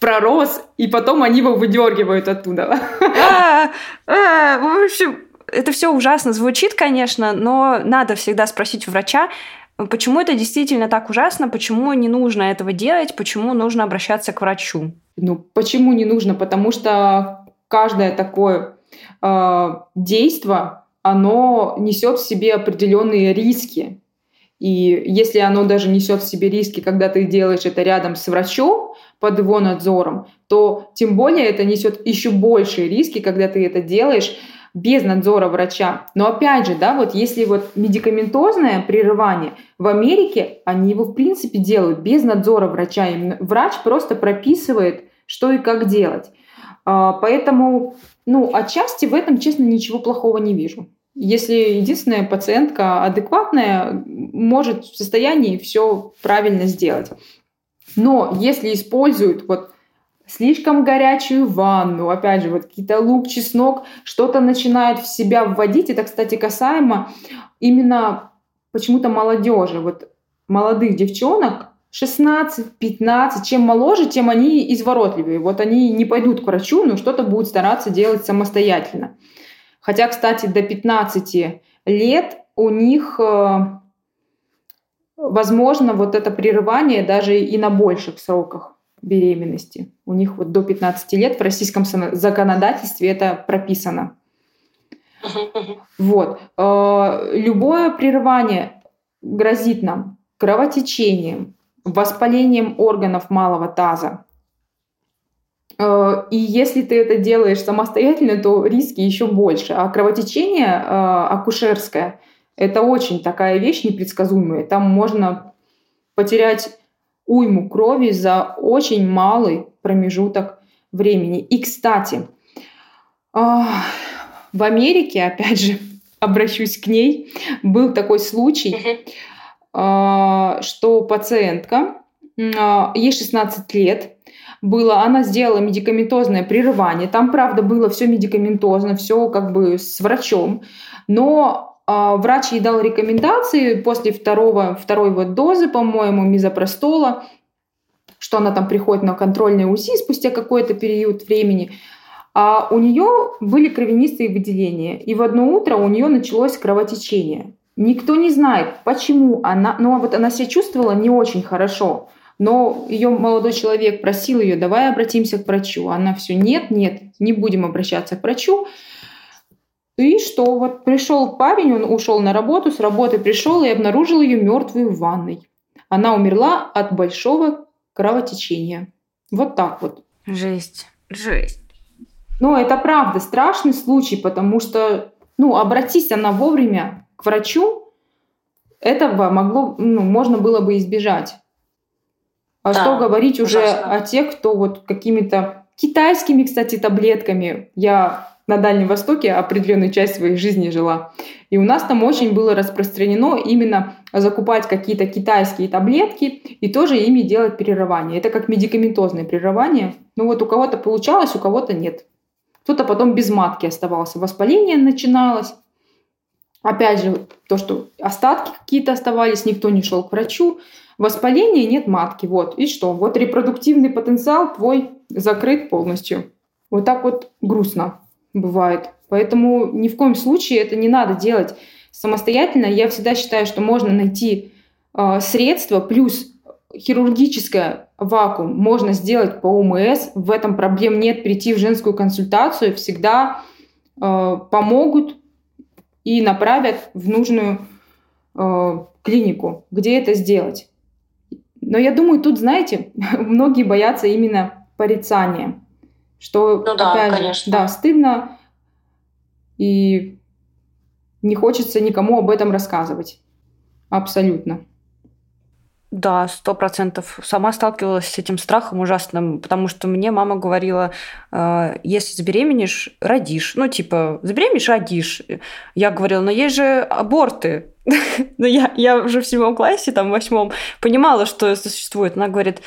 Пророс, и потом они его выдергивают оттуда. А, а, в общем, это все ужасно звучит, конечно, но надо всегда спросить у врача, почему это действительно так ужасно, почему не нужно этого делать, почему нужно обращаться к врачу. Ну, почему не нужно? Потому что каждое такое э, действие, оно несет в себе определенные риски. И если оно даже несет в себе риски, когда ты делаешь это рядом с врачом, под его надзором, то тем более это несет еще большие риски, когда ты это делаешь без надзора врача. Но опять же, да, вот если вот медикаментозное прерывание, в Америке они его в принципе делают без надзора врача. Им врач просто прописывает, что и как делать. А, поэтому, ну, отчасти в этом, честно, ничего плохого не вижу. Если единственная пациентка адекватная, может в состоянии все правильно сделать. Но если используют вот слишком горячую ванну, опять же, вот какие-то лук, чеснок, что-то начинает в себя вводить. Это, кстати, касаемо именно почему-то молодежи, вот молодых девчонок, 16-15, чем моложе, тем они изворотливее. Вот они не пойдут к врачу, но что-то будут стараться делать самостоятельно. Хотя, кстати, до 15 лет у них э, возможно вот это прерывание даже и на больших сроках беременности. У них вот до 15 лет в российском законодательстве это прописано. Вот. Э, любое прерывание грозит нам кровотечением, воспалением органов малого таза. Э, и если ты это делаешь самостоятельно, то риски еще больше. А кровотечение э, акушерское это очень такая вещь непредсказуемая. Там можно потерять уйму крови за очень малый промежуток времени. И, кстати, а, в Америке, опять же, *laughs* обращусь к ней, был такой случай, а, что пациентка, а, ей 16 лет, было, она сделала медикаментозное прерывание. Там, правда, было все медикаментозно, все как бы с врачом. Но врач ей дал рекомендации после второго, второй вот дозы, по-моему, мизопростола, что она там приходит на контрольное УЗИ спустя какой-то период времени. А у нее были кровянистые выделения. И в одно утро у нее началось кровотечение. Никто не знает, почему она... Ну, а вот она себя чувствовала не очень хорошо. Но ее молодой человек просил ее, давай обратимся к врачу. Она все, нет, нет, не будем обращаться к врачу. И что? Вот пришел парень, он ушел на работу, с работы пришел и обнаружил ее мертвую в ванной. Она умерла от большого кровотечения. Вот так вот. Жесть, жесть. Но это правда страшный случай, потому что, ну, обратись она вовремя к врачу, этого могло, ну, можно было бы избежать. А да, что говорить уже о тех, кто вот какими-то китайскими, кстати, таблетками. Я на Дальнем Востоке определенную часть своей жизни жила. И у нас там очень было распространено именно закупать какие-то китайские таблетки и тоже ими делать перерывание. Это как медикаментозное прерывание. Ну вот у кого-то получалось, у кого-то нет. Кто-то потом без матки оставался, воспаление начиналось. Опять же, то, что остатки какие-то оставались, никто не шел к врачу. Воспаление, нет матки. Вот. И что? Вот репродуктивный потенциал твой закрыт полностью. Вот так вот грустно бывает. Поэтому ни в коем случае это не надо делать самостоятельно, я всегда считаю, что можно найти э, средства, плюс хирургическое вакуум можно сделать по ОМС, в этом проблем нет, прийти в женскую консультацию всегда э, помогут и направят в нужную э, клинику, где это сделать. Но я думаю, тут, знаете, *laughs* многие боятся именно порицания, что, ну да, опять конечно. же, да, стыдно и не хочется никому об этом рассказывать. Абсолютно. Да, сто процентов. Сама сталкивалась с этим страхом ужасным, потому что мне мама говорила, э, если забеременеешь, родишь. Ну, типа, забеременеешь, родишь. Я говорила, но есть же аборты. *laughs* Но я, я уже в седьмом классе, там, в восьмом, понимала, что это существует. Она говорит,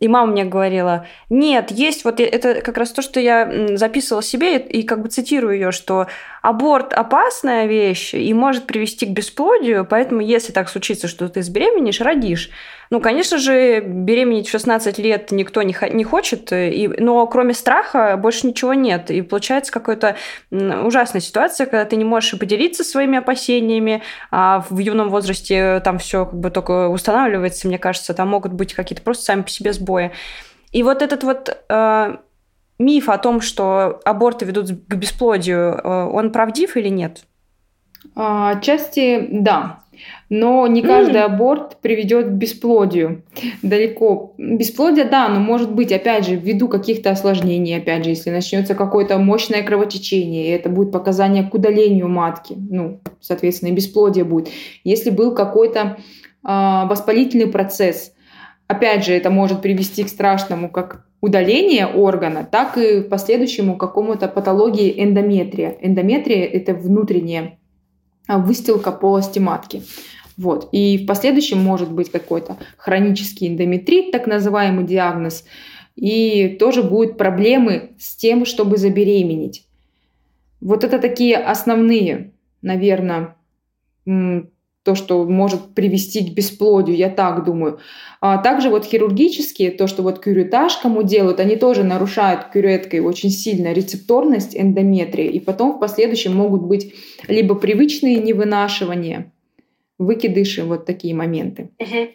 и мама мне говорила, нет, есть вот это как раз то, что я записывала себе и как бы цитирую ее, что аборт опасная вещь и может привести к бесплодию, поэтому если так случится, что ты забеременеешь, родишь. Ну, конечно же, беременеть в 16 лет никто не, не хочет, и, но кроме страха больше ничего нет. И получается какая-то ужасная ситуация, когда ты не можешь поделиться своими опасениями, а в юном возрасте там все как бы только устанавливается, мне кажется, там могут быть какие-то просто сами по себе сбои. И вот этот вот э, миф о том, что аборты ведут к бесплодию, э, он правдив или нет? А, отчасти да. Но не каждый mm. аборт приведет к бесплодию. Далеко. Бесплодие, да, но может быть, опять же, ввиду каких-то осложнений, опять же, если начнется какое-то мощное кровотечение, и это будет показание к удалению матки, ну, соответственно, и бесплодие будет. Если был какой-то э, воспалительный процесс, опять же, это может привести к страшному, как удаление органа, так и последующему какому-то патологии эндометрия. Эндометрия – это внутренняя а, выстилка полости матки. Вот. И в последующем может быть какой-то хронический эндометрит, так называемый диагноз, и тоже будут проблемы с тем, чтобы забеременеть. Вот это такие основные, наверное, то, что может привести к бесплодию, я так думаю. А также вот хирургические, то, что вот кюретаж кому делают, они тоже нарушают кюреткой очень сильно рецепторность эндометрии, и потом в последующем могут быть либо привычные невынашивания, выкидыши, вот такие моменты. Uh-huh.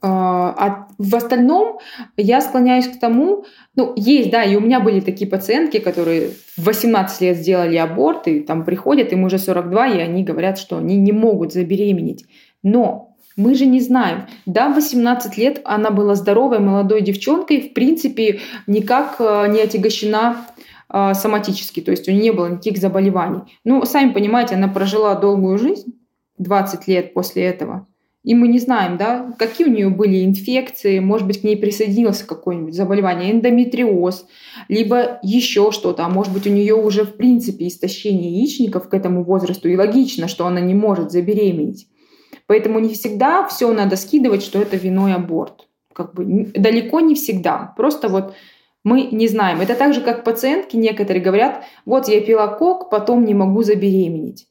А в остальном я склоняюсь к тому, ну, есть, да, и у меня были такие пациентки, которые в 18 лет сделали аборт, и там приходят, им уже 42, и они говорят, что они не могут забеременеть. Но мы же не знаем. Да, в 18 лет она была здоровой молодой девчонкой, в принципе, никак э, не отягощена э, соматически, то есть у нее не было никаких заболеваний. Ну, сами понимаете, она прожила долгую жизнь, 20 лет после этого. И мы не знаем, да, какие у нее были инфекции, может быть, к ней присоединился какое-нибудь заболевание, эндометриоз, либо еще что-то, а может быть, у нее уже в принципе истощение яичников к этому возрасту, и логично, что она не может забеременеть. Поэтому не всегда все надо скидывать, что это виной аборт. Как бы далеко не всегда. Просто вот мы не знаем. Это так же, как пациентки некоторые говорят, вот я пила кок, потом не могу забеременеть.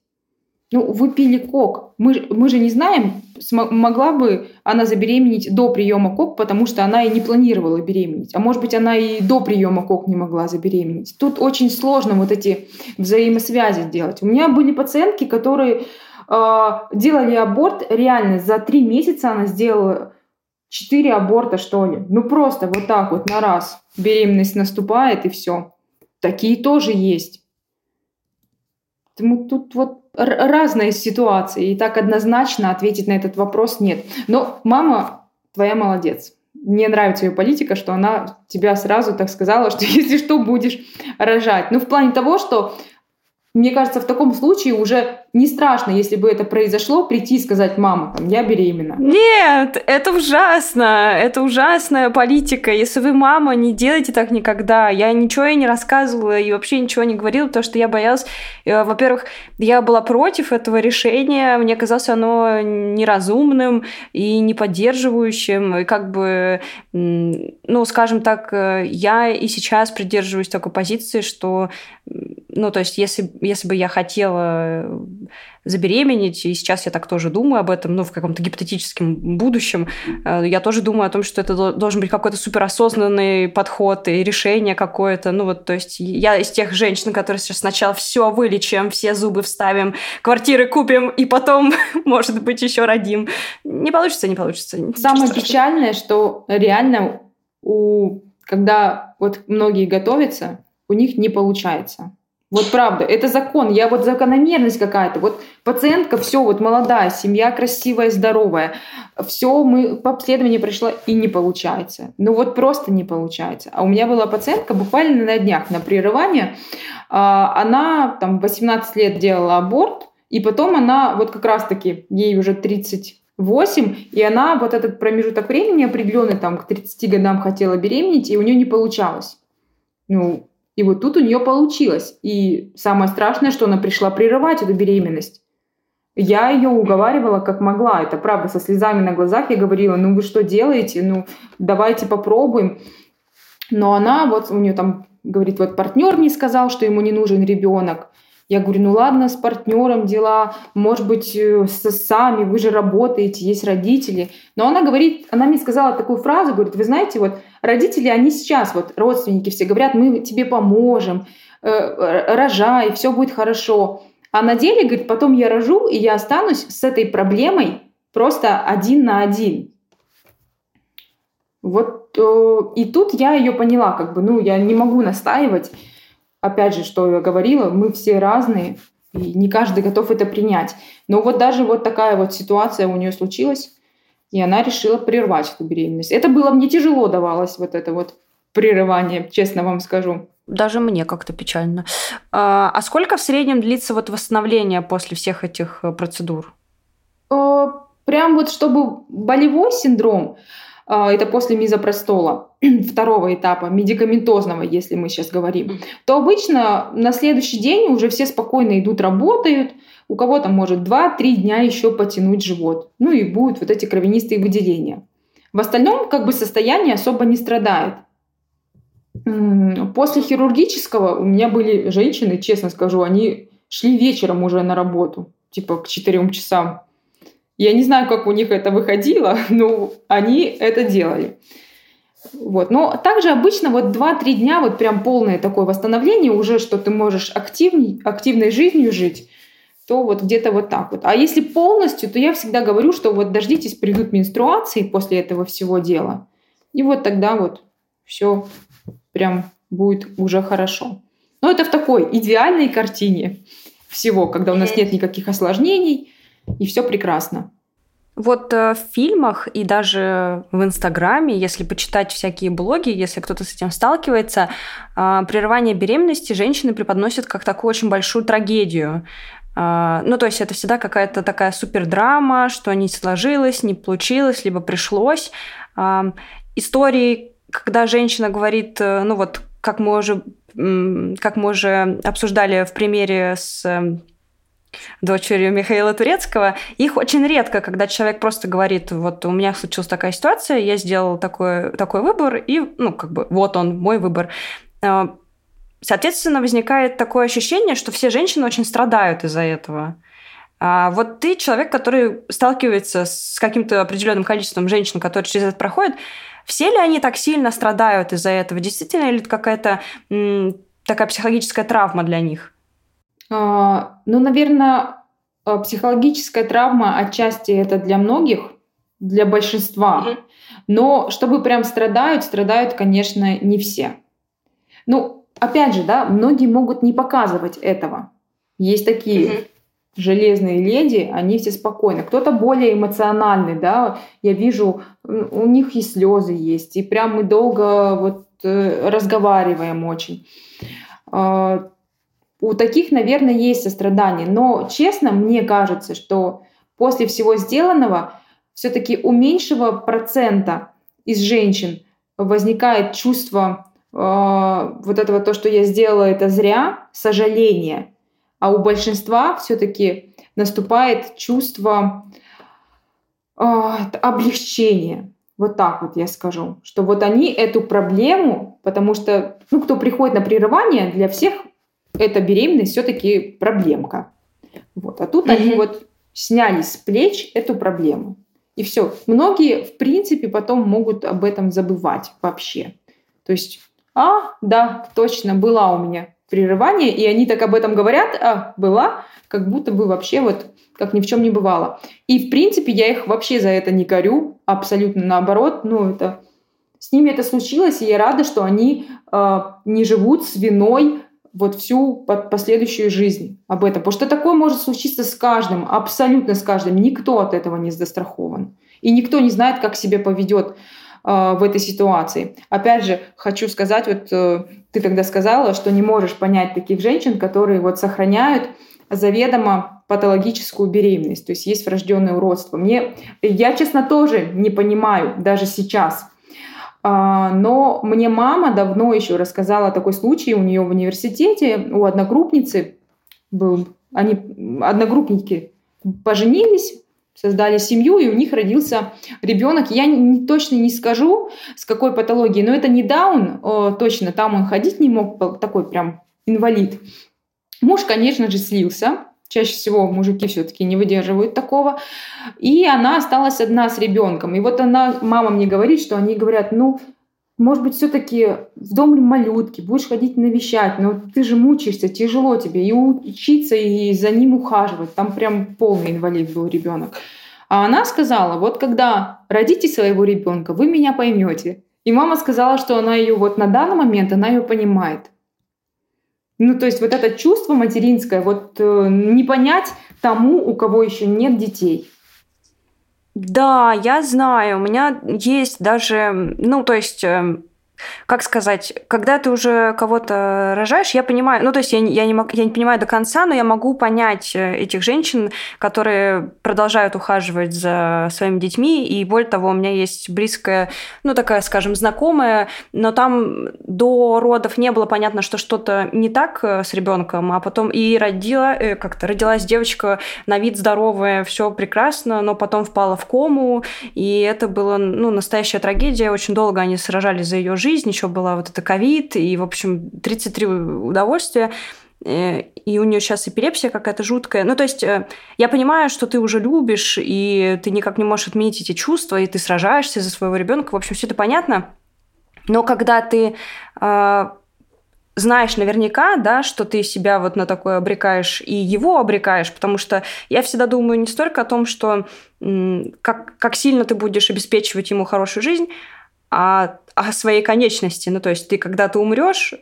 Ну, вы пили кок. Мы, мы же не знаем, могла бы она забеременеть до приема кок, потому что она и не планировала беременеть. А может быть, она и до приема кок не могла забеременеть. Тут очень сложно вот эти взаимосвязи делать. У меня были пациентки, которые э, делали аборт, реально за три месяца она сделала четыре аборта, что ли. Ну, просто вот так вот на раз. Беременность наступает, и все. Такие тоже есть. Поэтому тут вот разные ситуации, и так однозначно ответить на этот вопрос нет. Но мама твоя молодец. Мне нравится ее политика, что она тебя сразу так сказала, *laughs* что если что, будешь рожать. Ну, в плане того, что мне кажется, в таком случае уже не страшно, если бы это произошло, прийти и сказать, мама, там, я беременна. Нет, это ужасно, это ужасная политика. Если вы мама, не делайте так никогда. Я ничего ей не рассказывала и вообще ничего не говорила, потому что я боялась, э, во-первых, я была против этого решения, мне казалось оно неразумным и не поддерживающим, и как бы, ну, скажем так, э, я и сейчас придерживаюсь такой позиции, что, ну, то есть, если если бы я хотела забеременеть, и сейчас я так тоже думаю об этом, ну, в каком-то гипотетическом будущем, э, я тоже думаю о том, что это должен быть какой-то суперосознанный подход и решение какое-то. Ну, вот, то есть я из тех женщин, которые сейчас сначала все вылечим, все зубы вставим, квартиры купим, и потом, *laughs* может быть, еще родим. Не получится, не получится. Самое печальное, что реально у когда вот многие готовятся, у них не получается. Вот правда, это закон. Я вот закономерность какая-то. Вот пациентка, все, вот молодая, семья красивая, здоровая. Все, мы по обследованию пришла и не получается. Ну вот просто не получается. А у меня была пациентка буквально на днях на прерывание. А, она там 18 лет делала аборт, и потом она вот как раз-таки, ей уже 38, и она вот этот промежуток времени определенный, там, к 30 годам хотела беременеть, и у нее не получалось. Ну, и вот тут у нее получилось. И самое страшное, что она пришла прерывать эту беременность. Я ее уговаривала как могла. Это правда, со слезами на глазах я говорила, ну вы что делаете? Ну давайте попробуем. Но она вот у нее там говорит, вот партнер мне сказал, что ему не нужен ребенок. Я говорю, ну ладно, с партнером дела, может быть, э, с, сами, вы же работаете, есть родители. Но она говорит, она мне сказала такую фразу, говорит, вы знаете, вот родители, они сейчас, вот родственники все говорят, мы тебе поможем, э, рожай, все будет хорошо. А на деле, говорит, потом я рожу, и я останусь с этой проблемой просто один на один. Вот э, и тут я ее поняла, как бы, ну, я не могу настаивать опять же, что я говорила, мы все разные, и не каждый готов это принять. Но вот даже вот такая вот ситуация у нее случилась, и она решила прервать эту беременность. Это было мне тяжело давалось, вот это вот прерывание, честно вам скажу. Даже мне как-то печально. А, а сколько в среднем длится вот восстановление после всех этих э, процедур? Э, прям вот чтобы болевой синдром, это после мизопростола, *clears throat* второго этапа, медикаментозного, если мы сейчас говорим, то обычно на следующий день уже все спокойно идут, работают, у кого-то может 2-3 дня еще потянуть живот, ну и будут вот эти кровянистые выделения. В остальном как бы состояние особо не страдает. После хирургического у меня были женщины, честно скажу, они шли вечером уже на работу, типа к 4 часам. Я не знаю, как у них это выходило, *laughs* но они это делали. Вот. Но также обычно вот 2-3 дня вот прям полное такое восстановление, уже что ты можешь активней, активной жизнью жить, то вот где-то вот так вот. А если полностью, то я всегда говорю, что вот дождитесь, придут менструации после этого всего дела, и вот тогда вот все прям будет уже хорошо. Но это в такой идеальной картине всего, когда у нас нет никаких осложнений, и все прекрасно. Вот э, в фильмах и даже в Инстаграме, если почитать всякие блоги, если кто-то с этим сталкивается, э, прерывание беременности женщины преподносят как такую очень большую трагедию. Э, ну, то есть это всегда какая-то такая супердрама, что не сложилось, не получилось, либо пришлось. Истории, когда женщина говорит, ну вот, как мы уже, как мы уже обсуждали в примере с дочерью Михаила Турецкого. Их очень редко, когда человек просто говорит, вот у меня случилась такая ситуация, я сделал такой, такой выбор, и, ну, как бы, вот он, мой выбор. А, соответственно, возникает такое ощущение, что все женщины очень страдают из-за этого. А вот ты человек, который сталкивается с каким-то определенным количеством женщин, которые через это проходят, все ли они так сильно страдают из-за этого? Действительно ли это какая-то такая психологическая травма для них? А, ну, наверное, а, психологическая травма отчасти это для многих, для большинства. Но чтобы прям страдают, страдают, конечно, не все. Ну, опять же, да, многие могут не показывать этого. Есть такие железные леди, они все спокойны. Кто-то более эмоциональный, да, я вижу, у них и слезы есть, и прям мы долго вот э, разговариваем очень. У таких, наверное, есть сострадание. Но, честно, мне кажется, что после всего сделанного все-таки у меньшего процента из женщин возникает чувство э, вот этого то, что я сделала это зря, сожаление, а у большинства все-таки наступает чувство э, облегчения. Вот так вот я скажу, что вот они эту проблему, потому что, ну, кто приходит на прерывание, для всех эта беременность все-таки проблемка. Вот. А тут mm-hmm. они вот сняли с плеч эту проблему. И все. Многие, в принципе, потом могут об этом забывать вообще. То есть, а, да, точно, была у меня прерывание, и они так об этом говорят, а, была, как будто бы вообще вот как ни в чем не бывало. И, в принципе, я их вообще за это не корю, абсолютно наоборот. Ну, это с ними это случилось, и я рада, что они э, не живут с виной вот всю последующую жизнь об этом. Потому что такое может случиться с каждым, абсолютно с каждым. Никто от этого не застрахован. И никто не знает, как себя поведет э, в этой ситуации. Опять же, хочу сказать, вот э, ты тогда сказала, что не можешь понять таких женщин, которые вот сохраняют заведомо патологическую беременность, то есть есть врожденное уродство. Мне, я, честно, тоже не понимаю даже сейчас, а, но мне мама давно еще рассказала такой случай у нее в университете, у одногруппницы был, они одногруппники поженились, создали семью, и у них родился ребенок. Я не, точно не скажу, с какой патологией, но это не Даун, о, точно, там он ходить не мог, такой прям инвалид. Муж, конечно же, слился, Чаще всего мужики все-таки не выдерживают такого. И она осталась одна с ребенком. И вот она, мама мне говорит, что они говорят, ну, может быть, все-таки в дом малютки, будешь ходить навещать, но ты же мучаешься, тяжело тебе и учиться, и за ним ухаживать. Там прям полный инвалид был ребенок. А она сказала, вот когда родите своего ребенка, вы меня поймете. И мама сказала, что она ее вот на данный момент, она ее понимает. Ну, то есть вот это чувство материнское, вот э, не понять тому, у кого еще нет детей. Да, я знаю, у меня есть даже, ну, то есть э, как сказать, когда ты уже кого-то рожаешь, я понимаю, ну то есть я, я, не, мог, я не понимаю до конца, но я могу понять э, этих женщин, которые продолжают ухаживать за своими детьми, и более того, у меня есть близкая, ну такая, скажем, знакомая, но там до родов не было понятно, что что-то не так э, с ребенком, а потом и родила, э, как-то родилась девочка на вид здоровая, все прекрасно, но потом впала в кому, и это было, ну, настоящая трагедия, очень долго они сражались за ее жизнь, жизнь, еще была вот эта ковид, и, в общем, 33 удовольствия э, и у нее сейчас эпилепсия какая-то жуткая. Ну, то есть э, я понимаю, что ты уже любишь, и ты никак не можешь отменить эти чувства, и ты сражаешься за своего ребенка. В общем, все это понятно. Но когда ты э, знаешь наверняка, да, что ты себя вот на такое обрекаешь и его обрекаешь, потому что я всегда думаю не столько о том, что как, как сильно ты будешь обеспечивать ему хорошую жизнь, а о своей конечности. Ну, то есть ты когда-то умрешь,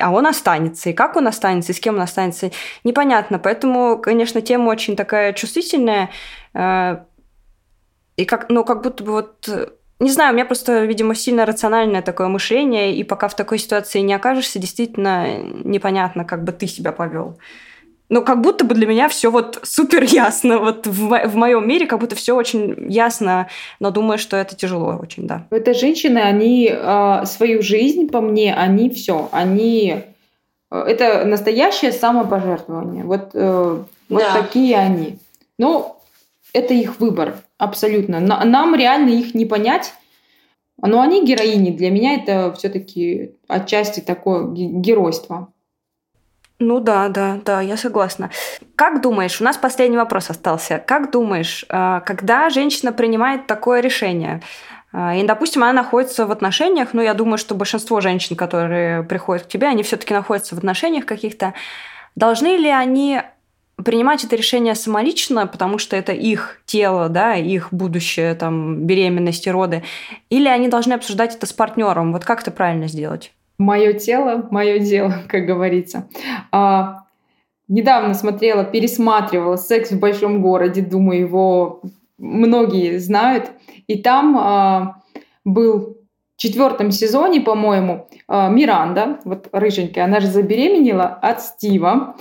а он останется. И как он останется, и с кем он останется, непонятно. Поэтому, конечно, тема очень такая чувствительная. Э, и как, ну, как будто бы вот... Не знаю, у меня просто, видимо, сильно рациональное такое мышление, и пока в такой ситуации не окажешься, действительно непонятно, как бы ты себя повел ну, как будто бы для меня все вот супер ясно. Вот в, в моем мире как будто все очень ясно, но думаю, что это тяжело очень, да. Это женщины, они э, свою жизнь, по мне, они все, они... Э, это настоящее самопожертвование. Вот, э, вот да. такие они. Ну, это их выбор, абсолютно. Нам реально их не понять. Но они героини. Для меня это все-таки отчасти такое геройство. Ну да, да, да, я согласна. Как думаешь, у нас последний вопрос остался. Как думаешь, э, когда женщина принимает такое решение, э, и, допустим, она находится в отношениях, ну, я думаю, что большинство женщин, которые приходят к тебе, они все-таки находятся в отношениях каких-то. Должны ли они принимать это решение самолично, потому что это их тело, да, их будущее, там, беременность и роды, или они должны обсуждать это с партнером? Вот как это правильно сделать? Мое тело, мое дело, *laughs* как говорится. А, недавно смотрела, пересматривала «Секс в большом городе», думаю, его многие знают. И там а, был четвертом сезоне, по-моему, а, Миранда, вот рыженькая, она же забеременела от Стива.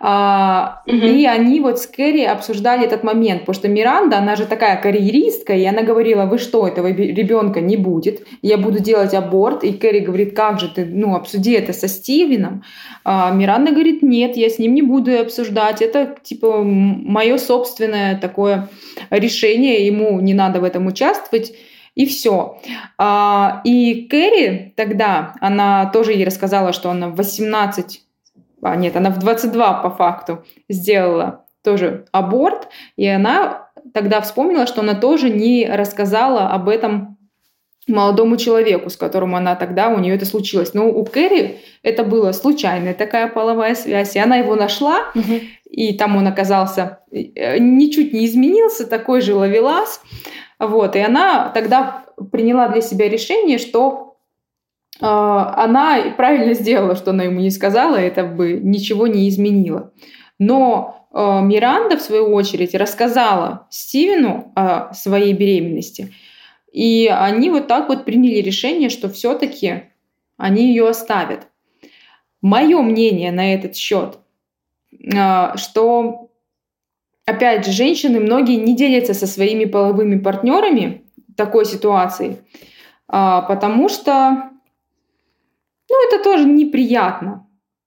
Mm-hmm. И они вот с Кэрри обсуждали этот момент, потому что Миранда, она же такая карьеристка, и она говорила, вы что, этого ребенка не будет, я буду делать аборт. И Кэрри говорит, как же ты, ну, обсуди это со Стивеном. А Миранда говорит, нет, я с ним не буду обсуждать, это типа мое собственное такое решение, ему не надо в этом участвовать и все. А, и Кэрри тогда, она тоже ей рассказала, что она в 18 а нет, она в 22 по факту сделала тоже аборт, и она тогда вспомнила, что она тоже не рассказала об этом молодому человеку, с которым она тогда, у нее это случилось. Но у Кэрри это была случайная такая половая связь, и она его нашла, угу. и там он оказался, э, ничуть не изменился, такой же ловелас. Вот, и она тогда приняла для себя решение, что э, она правильно сделала, что она ему не сказала, это бы ничего не изменило. Но э, Миранда, в свою очередь, рассказала Стивену о своей беременности – и они вот так вот приняли решение, что все-таки они ее оставят. Мое мнение на этот счет, а, что, опять же, женщины многие не делятся со своими половыми партнерами такой ситуации, а, потому что, ну, это тоже неприятно.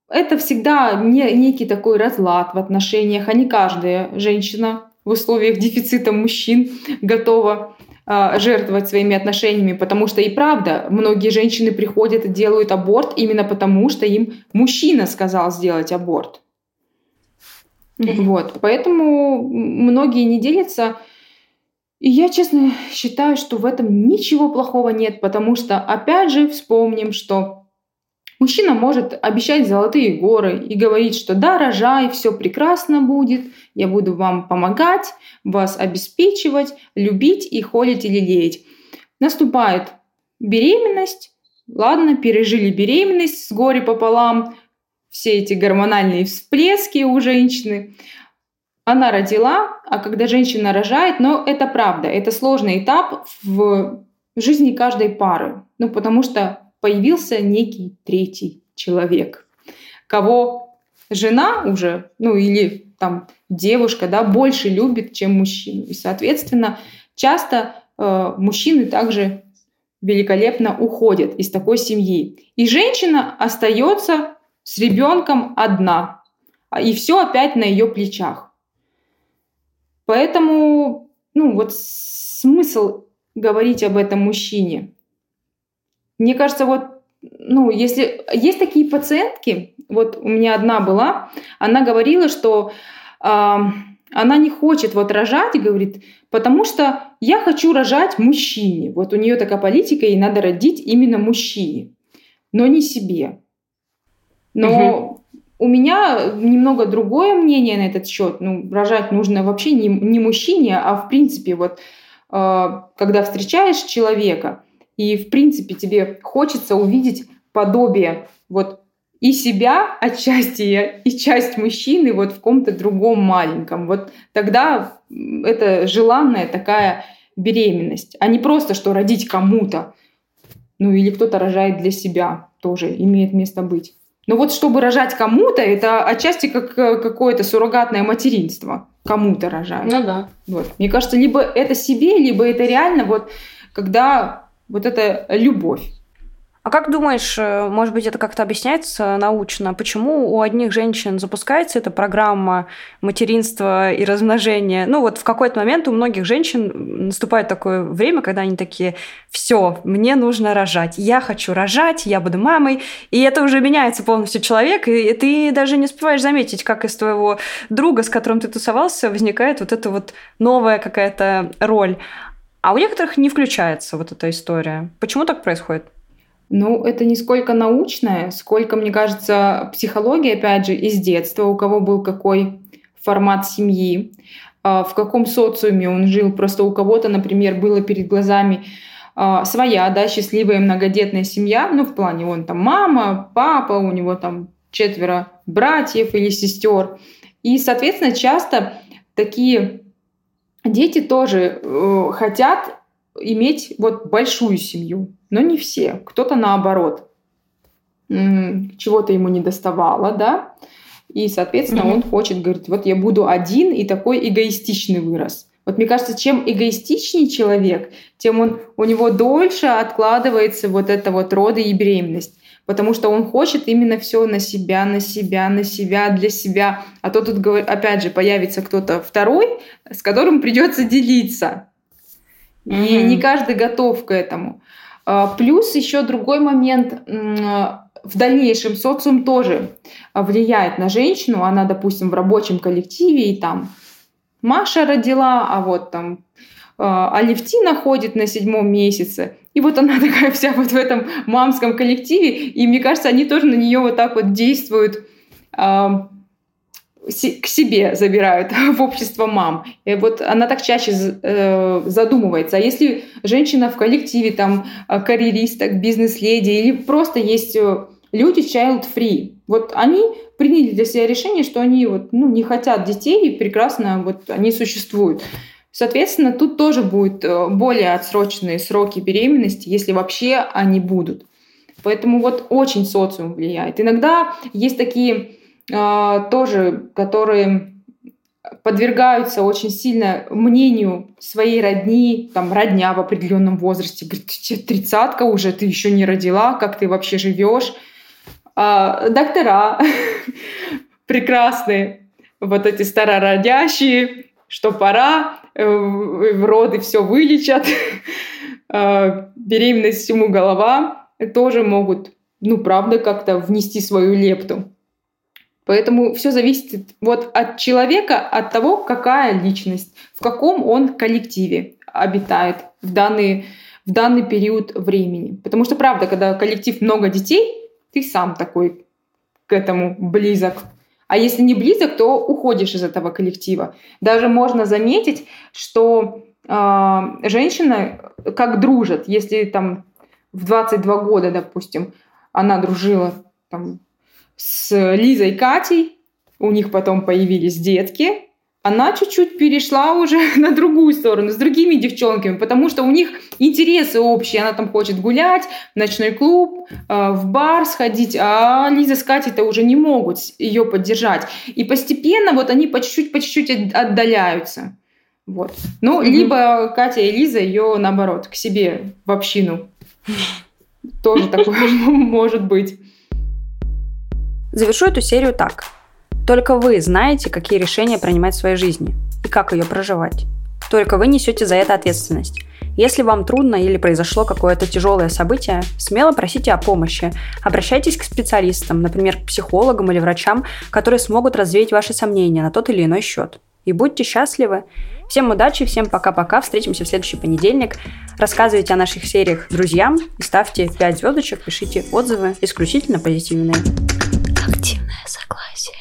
Это всегда не, некий такой разлад в отношениях, а не каждая женщина в условиях дефицита мужчин готова а, жертвовать своими отношениями, потому что и правда, многие женщины приходят и делают аборт именно потому, что им мужчина сказал сделать аборт. Вот, поэтому многие не делятся. И я, честно, считаю, что в этом ничего плохого нет, потому что, опять же, вспомним, что Мужчина может обещать золотые горы и говорить, что да, рожай, все прекрасно будет, я буду вам помогать, вас обеспечивать, любить и холить и лелеять. Наступает беременность, ладно, пережили беременность с горе пополам, все эти гормональные всплески у женщины. Она родила, а когда женщина рожает, но это правда, это сложный этап в жизни каждой пары. Ну, потому что появился некий третий человек, кого жена уже, ну или там девушка, да, больше любит, чем мужчину. И, соответственно, часто э, мужчины также великолепно уходят из такой семьи. И женщина остается с ребенком одна. А, и все опять на ее плечах. Поэтому, ну вот смысл говорить об этом мужчине. Мне кажется, вот, ну, если есть такие пациентки, вот у меня одна была, она говорила, что э, она не хочет вот рожать, говорит, потому что я хочу рожать мужчине. Вот у нее такая политика, и надо родить именно мужчине, но не себе. Но угу. у меня немного другое мнение на этот счет. Ну, рожать нужно вообще не, не мужчине, а в принципе вот э, когда встречаешь человека, и, в принципе, тебе хочется увидеть подобие вот и себя отчасти, и часть мужчины вот в ком-то другом маленьком. Вот тогда это желанная такая беременность, а не просто, что родить кому-то. Ну или кто-то рожает для себя, тоже имеет место быть. Но вот чтобы рожать кому-то, это отчасти как э, какое-то суррогатное материнство. Кому-то рожать. Ну да. Вот. Мне кажется, либо это себе, либо это реально вот когда вот эта любовь. А как думаешь, э, может быть, это как-то объясняется научно, почему у одних женщин запускается эта программа материнства и размножения? Ну вот в какой-то момент у многих женщин наступает такое время, когда они такие, все, мне нужно рожать, я хочу рожать, я буду мамой, и это уже меняется полностью человек, и ты даже не успеваешь заметить, как из твоего друга, с которым ты тусовался, возникает вот эта вот новая какая-то роль. А у некоторых не включается вот эта история. Почему так происходит? Ну, это не сколько научное, сколько, мне кажется, психология, опять же, из детства, у кого был какой формат семьи, а, в каком социуме он жил. Просто у кого-то, например, было перед глазами а, своя, да, счастливая многодетная семья, ну, в плане он там мама, папа, у него там четверо братьев или сестер. И, соответственно, часто такие дети тоже э, хотят иметь вот большую семью, но не все. Кто-то наоборот. Чего-то ему не доставало, да, и, соответственно, mm-hmm. он хочет, говорит, вот я буду один и такой эгоистичный вырос. Вот мне кажется, чем эгоистичнее человек, тем он, у него дольше откладывается вот это вот роды и беременность потому что он хочет именно все на себя, на себя, на себя, для себя. А то тут, опять же, появится кто-то второй, с которым придется делиться. И mm-hmm. не каждый готов к этому. А, плюс еще другой момент. В дальнейшем социум тоже влияет на женщину. Она, допустим, в рабочем коллективе и там Маша родила, а вот там Алевтина ходит на седьмом месяце. И вот она *laughs* такая вся вот в этом мамском коллективе. И мне кажется, они тоже на нее вот так вот действуют к себе забирают *laughs* в общество мам. И вот она так чаще э, задумывается. А если женщина в коллективе, там, э, карьеристок, бизнес-леди, или просто есть э, люди child-free, вот они приняли для себя решение, что они вот, ну, не хотят детей, и прекрасно вот они существуют. Соответственно, тут тоже будут более отсроченные сроки беременности, если вообще они будут. Поэтому вот очень социум влияет. Иногда есть такие тоже, которые подвергаются очень сильно мнению своей родни, там, родня в определенном возрасте. Говорит, тебе тридцатка уже, ты еще не родила, как ты вообще живешь? А, доктора *laughs* прекрасные, вот эти старородящие, что пора, э, в роды все вылечат, *laughs* а, беременность всему голова, тоже могут, ну, правда, как-то внести свою лепту. Поэтому все зависит вот от человека, от того, какая личность, в каком он коллективе обитает в данный, в данный период времени. Потому что, правда, когда коллектив много детей, ты сам такой к этому близок. А если не близок, то уходишь из этого коллектива. Даже можно заметить, что э, женщина как дружат, если там в 22 года, допустим, она дружила там, с Лизой Катей, у них потом появились детки, она чуть-чуть перешла уже *laughs* на другую сторону, с другими девчонками, потому что у них интересы общие. Она там хочет гулять, в ночной клуб, э, в бар сходить, а Лиза с Катей-то уже не могут ее поддержать. И постепенно вот они по чуть-чуть, по чуть-чуть отдаляются. Вот. Ну, mm-hmm. либо Катя и Лиза ее, наоборот, к себе в общину. *laughs* Тоже такое *laughs* может быть. Завершу эту серию так. Только вы знаете, какие решения принимать в своей жизни и как ее проживать. Только вы несете за это ответственность. Если вам трудно или произошло какое-то тяжелое событие, смело просите о помощи. Обращайтесь к специалистам, например, к психологам или врачам, которые смогут развеять ваши сомнения на тот или иной счет. И будьте счастливы. Всем удачи, всем пока-пока. Встретимся в следующий понедельник. Рассказывайте о наших сериях друзьям и ставьте 5 звездочек, пишите отзывы исключительно позитивные активное согласие.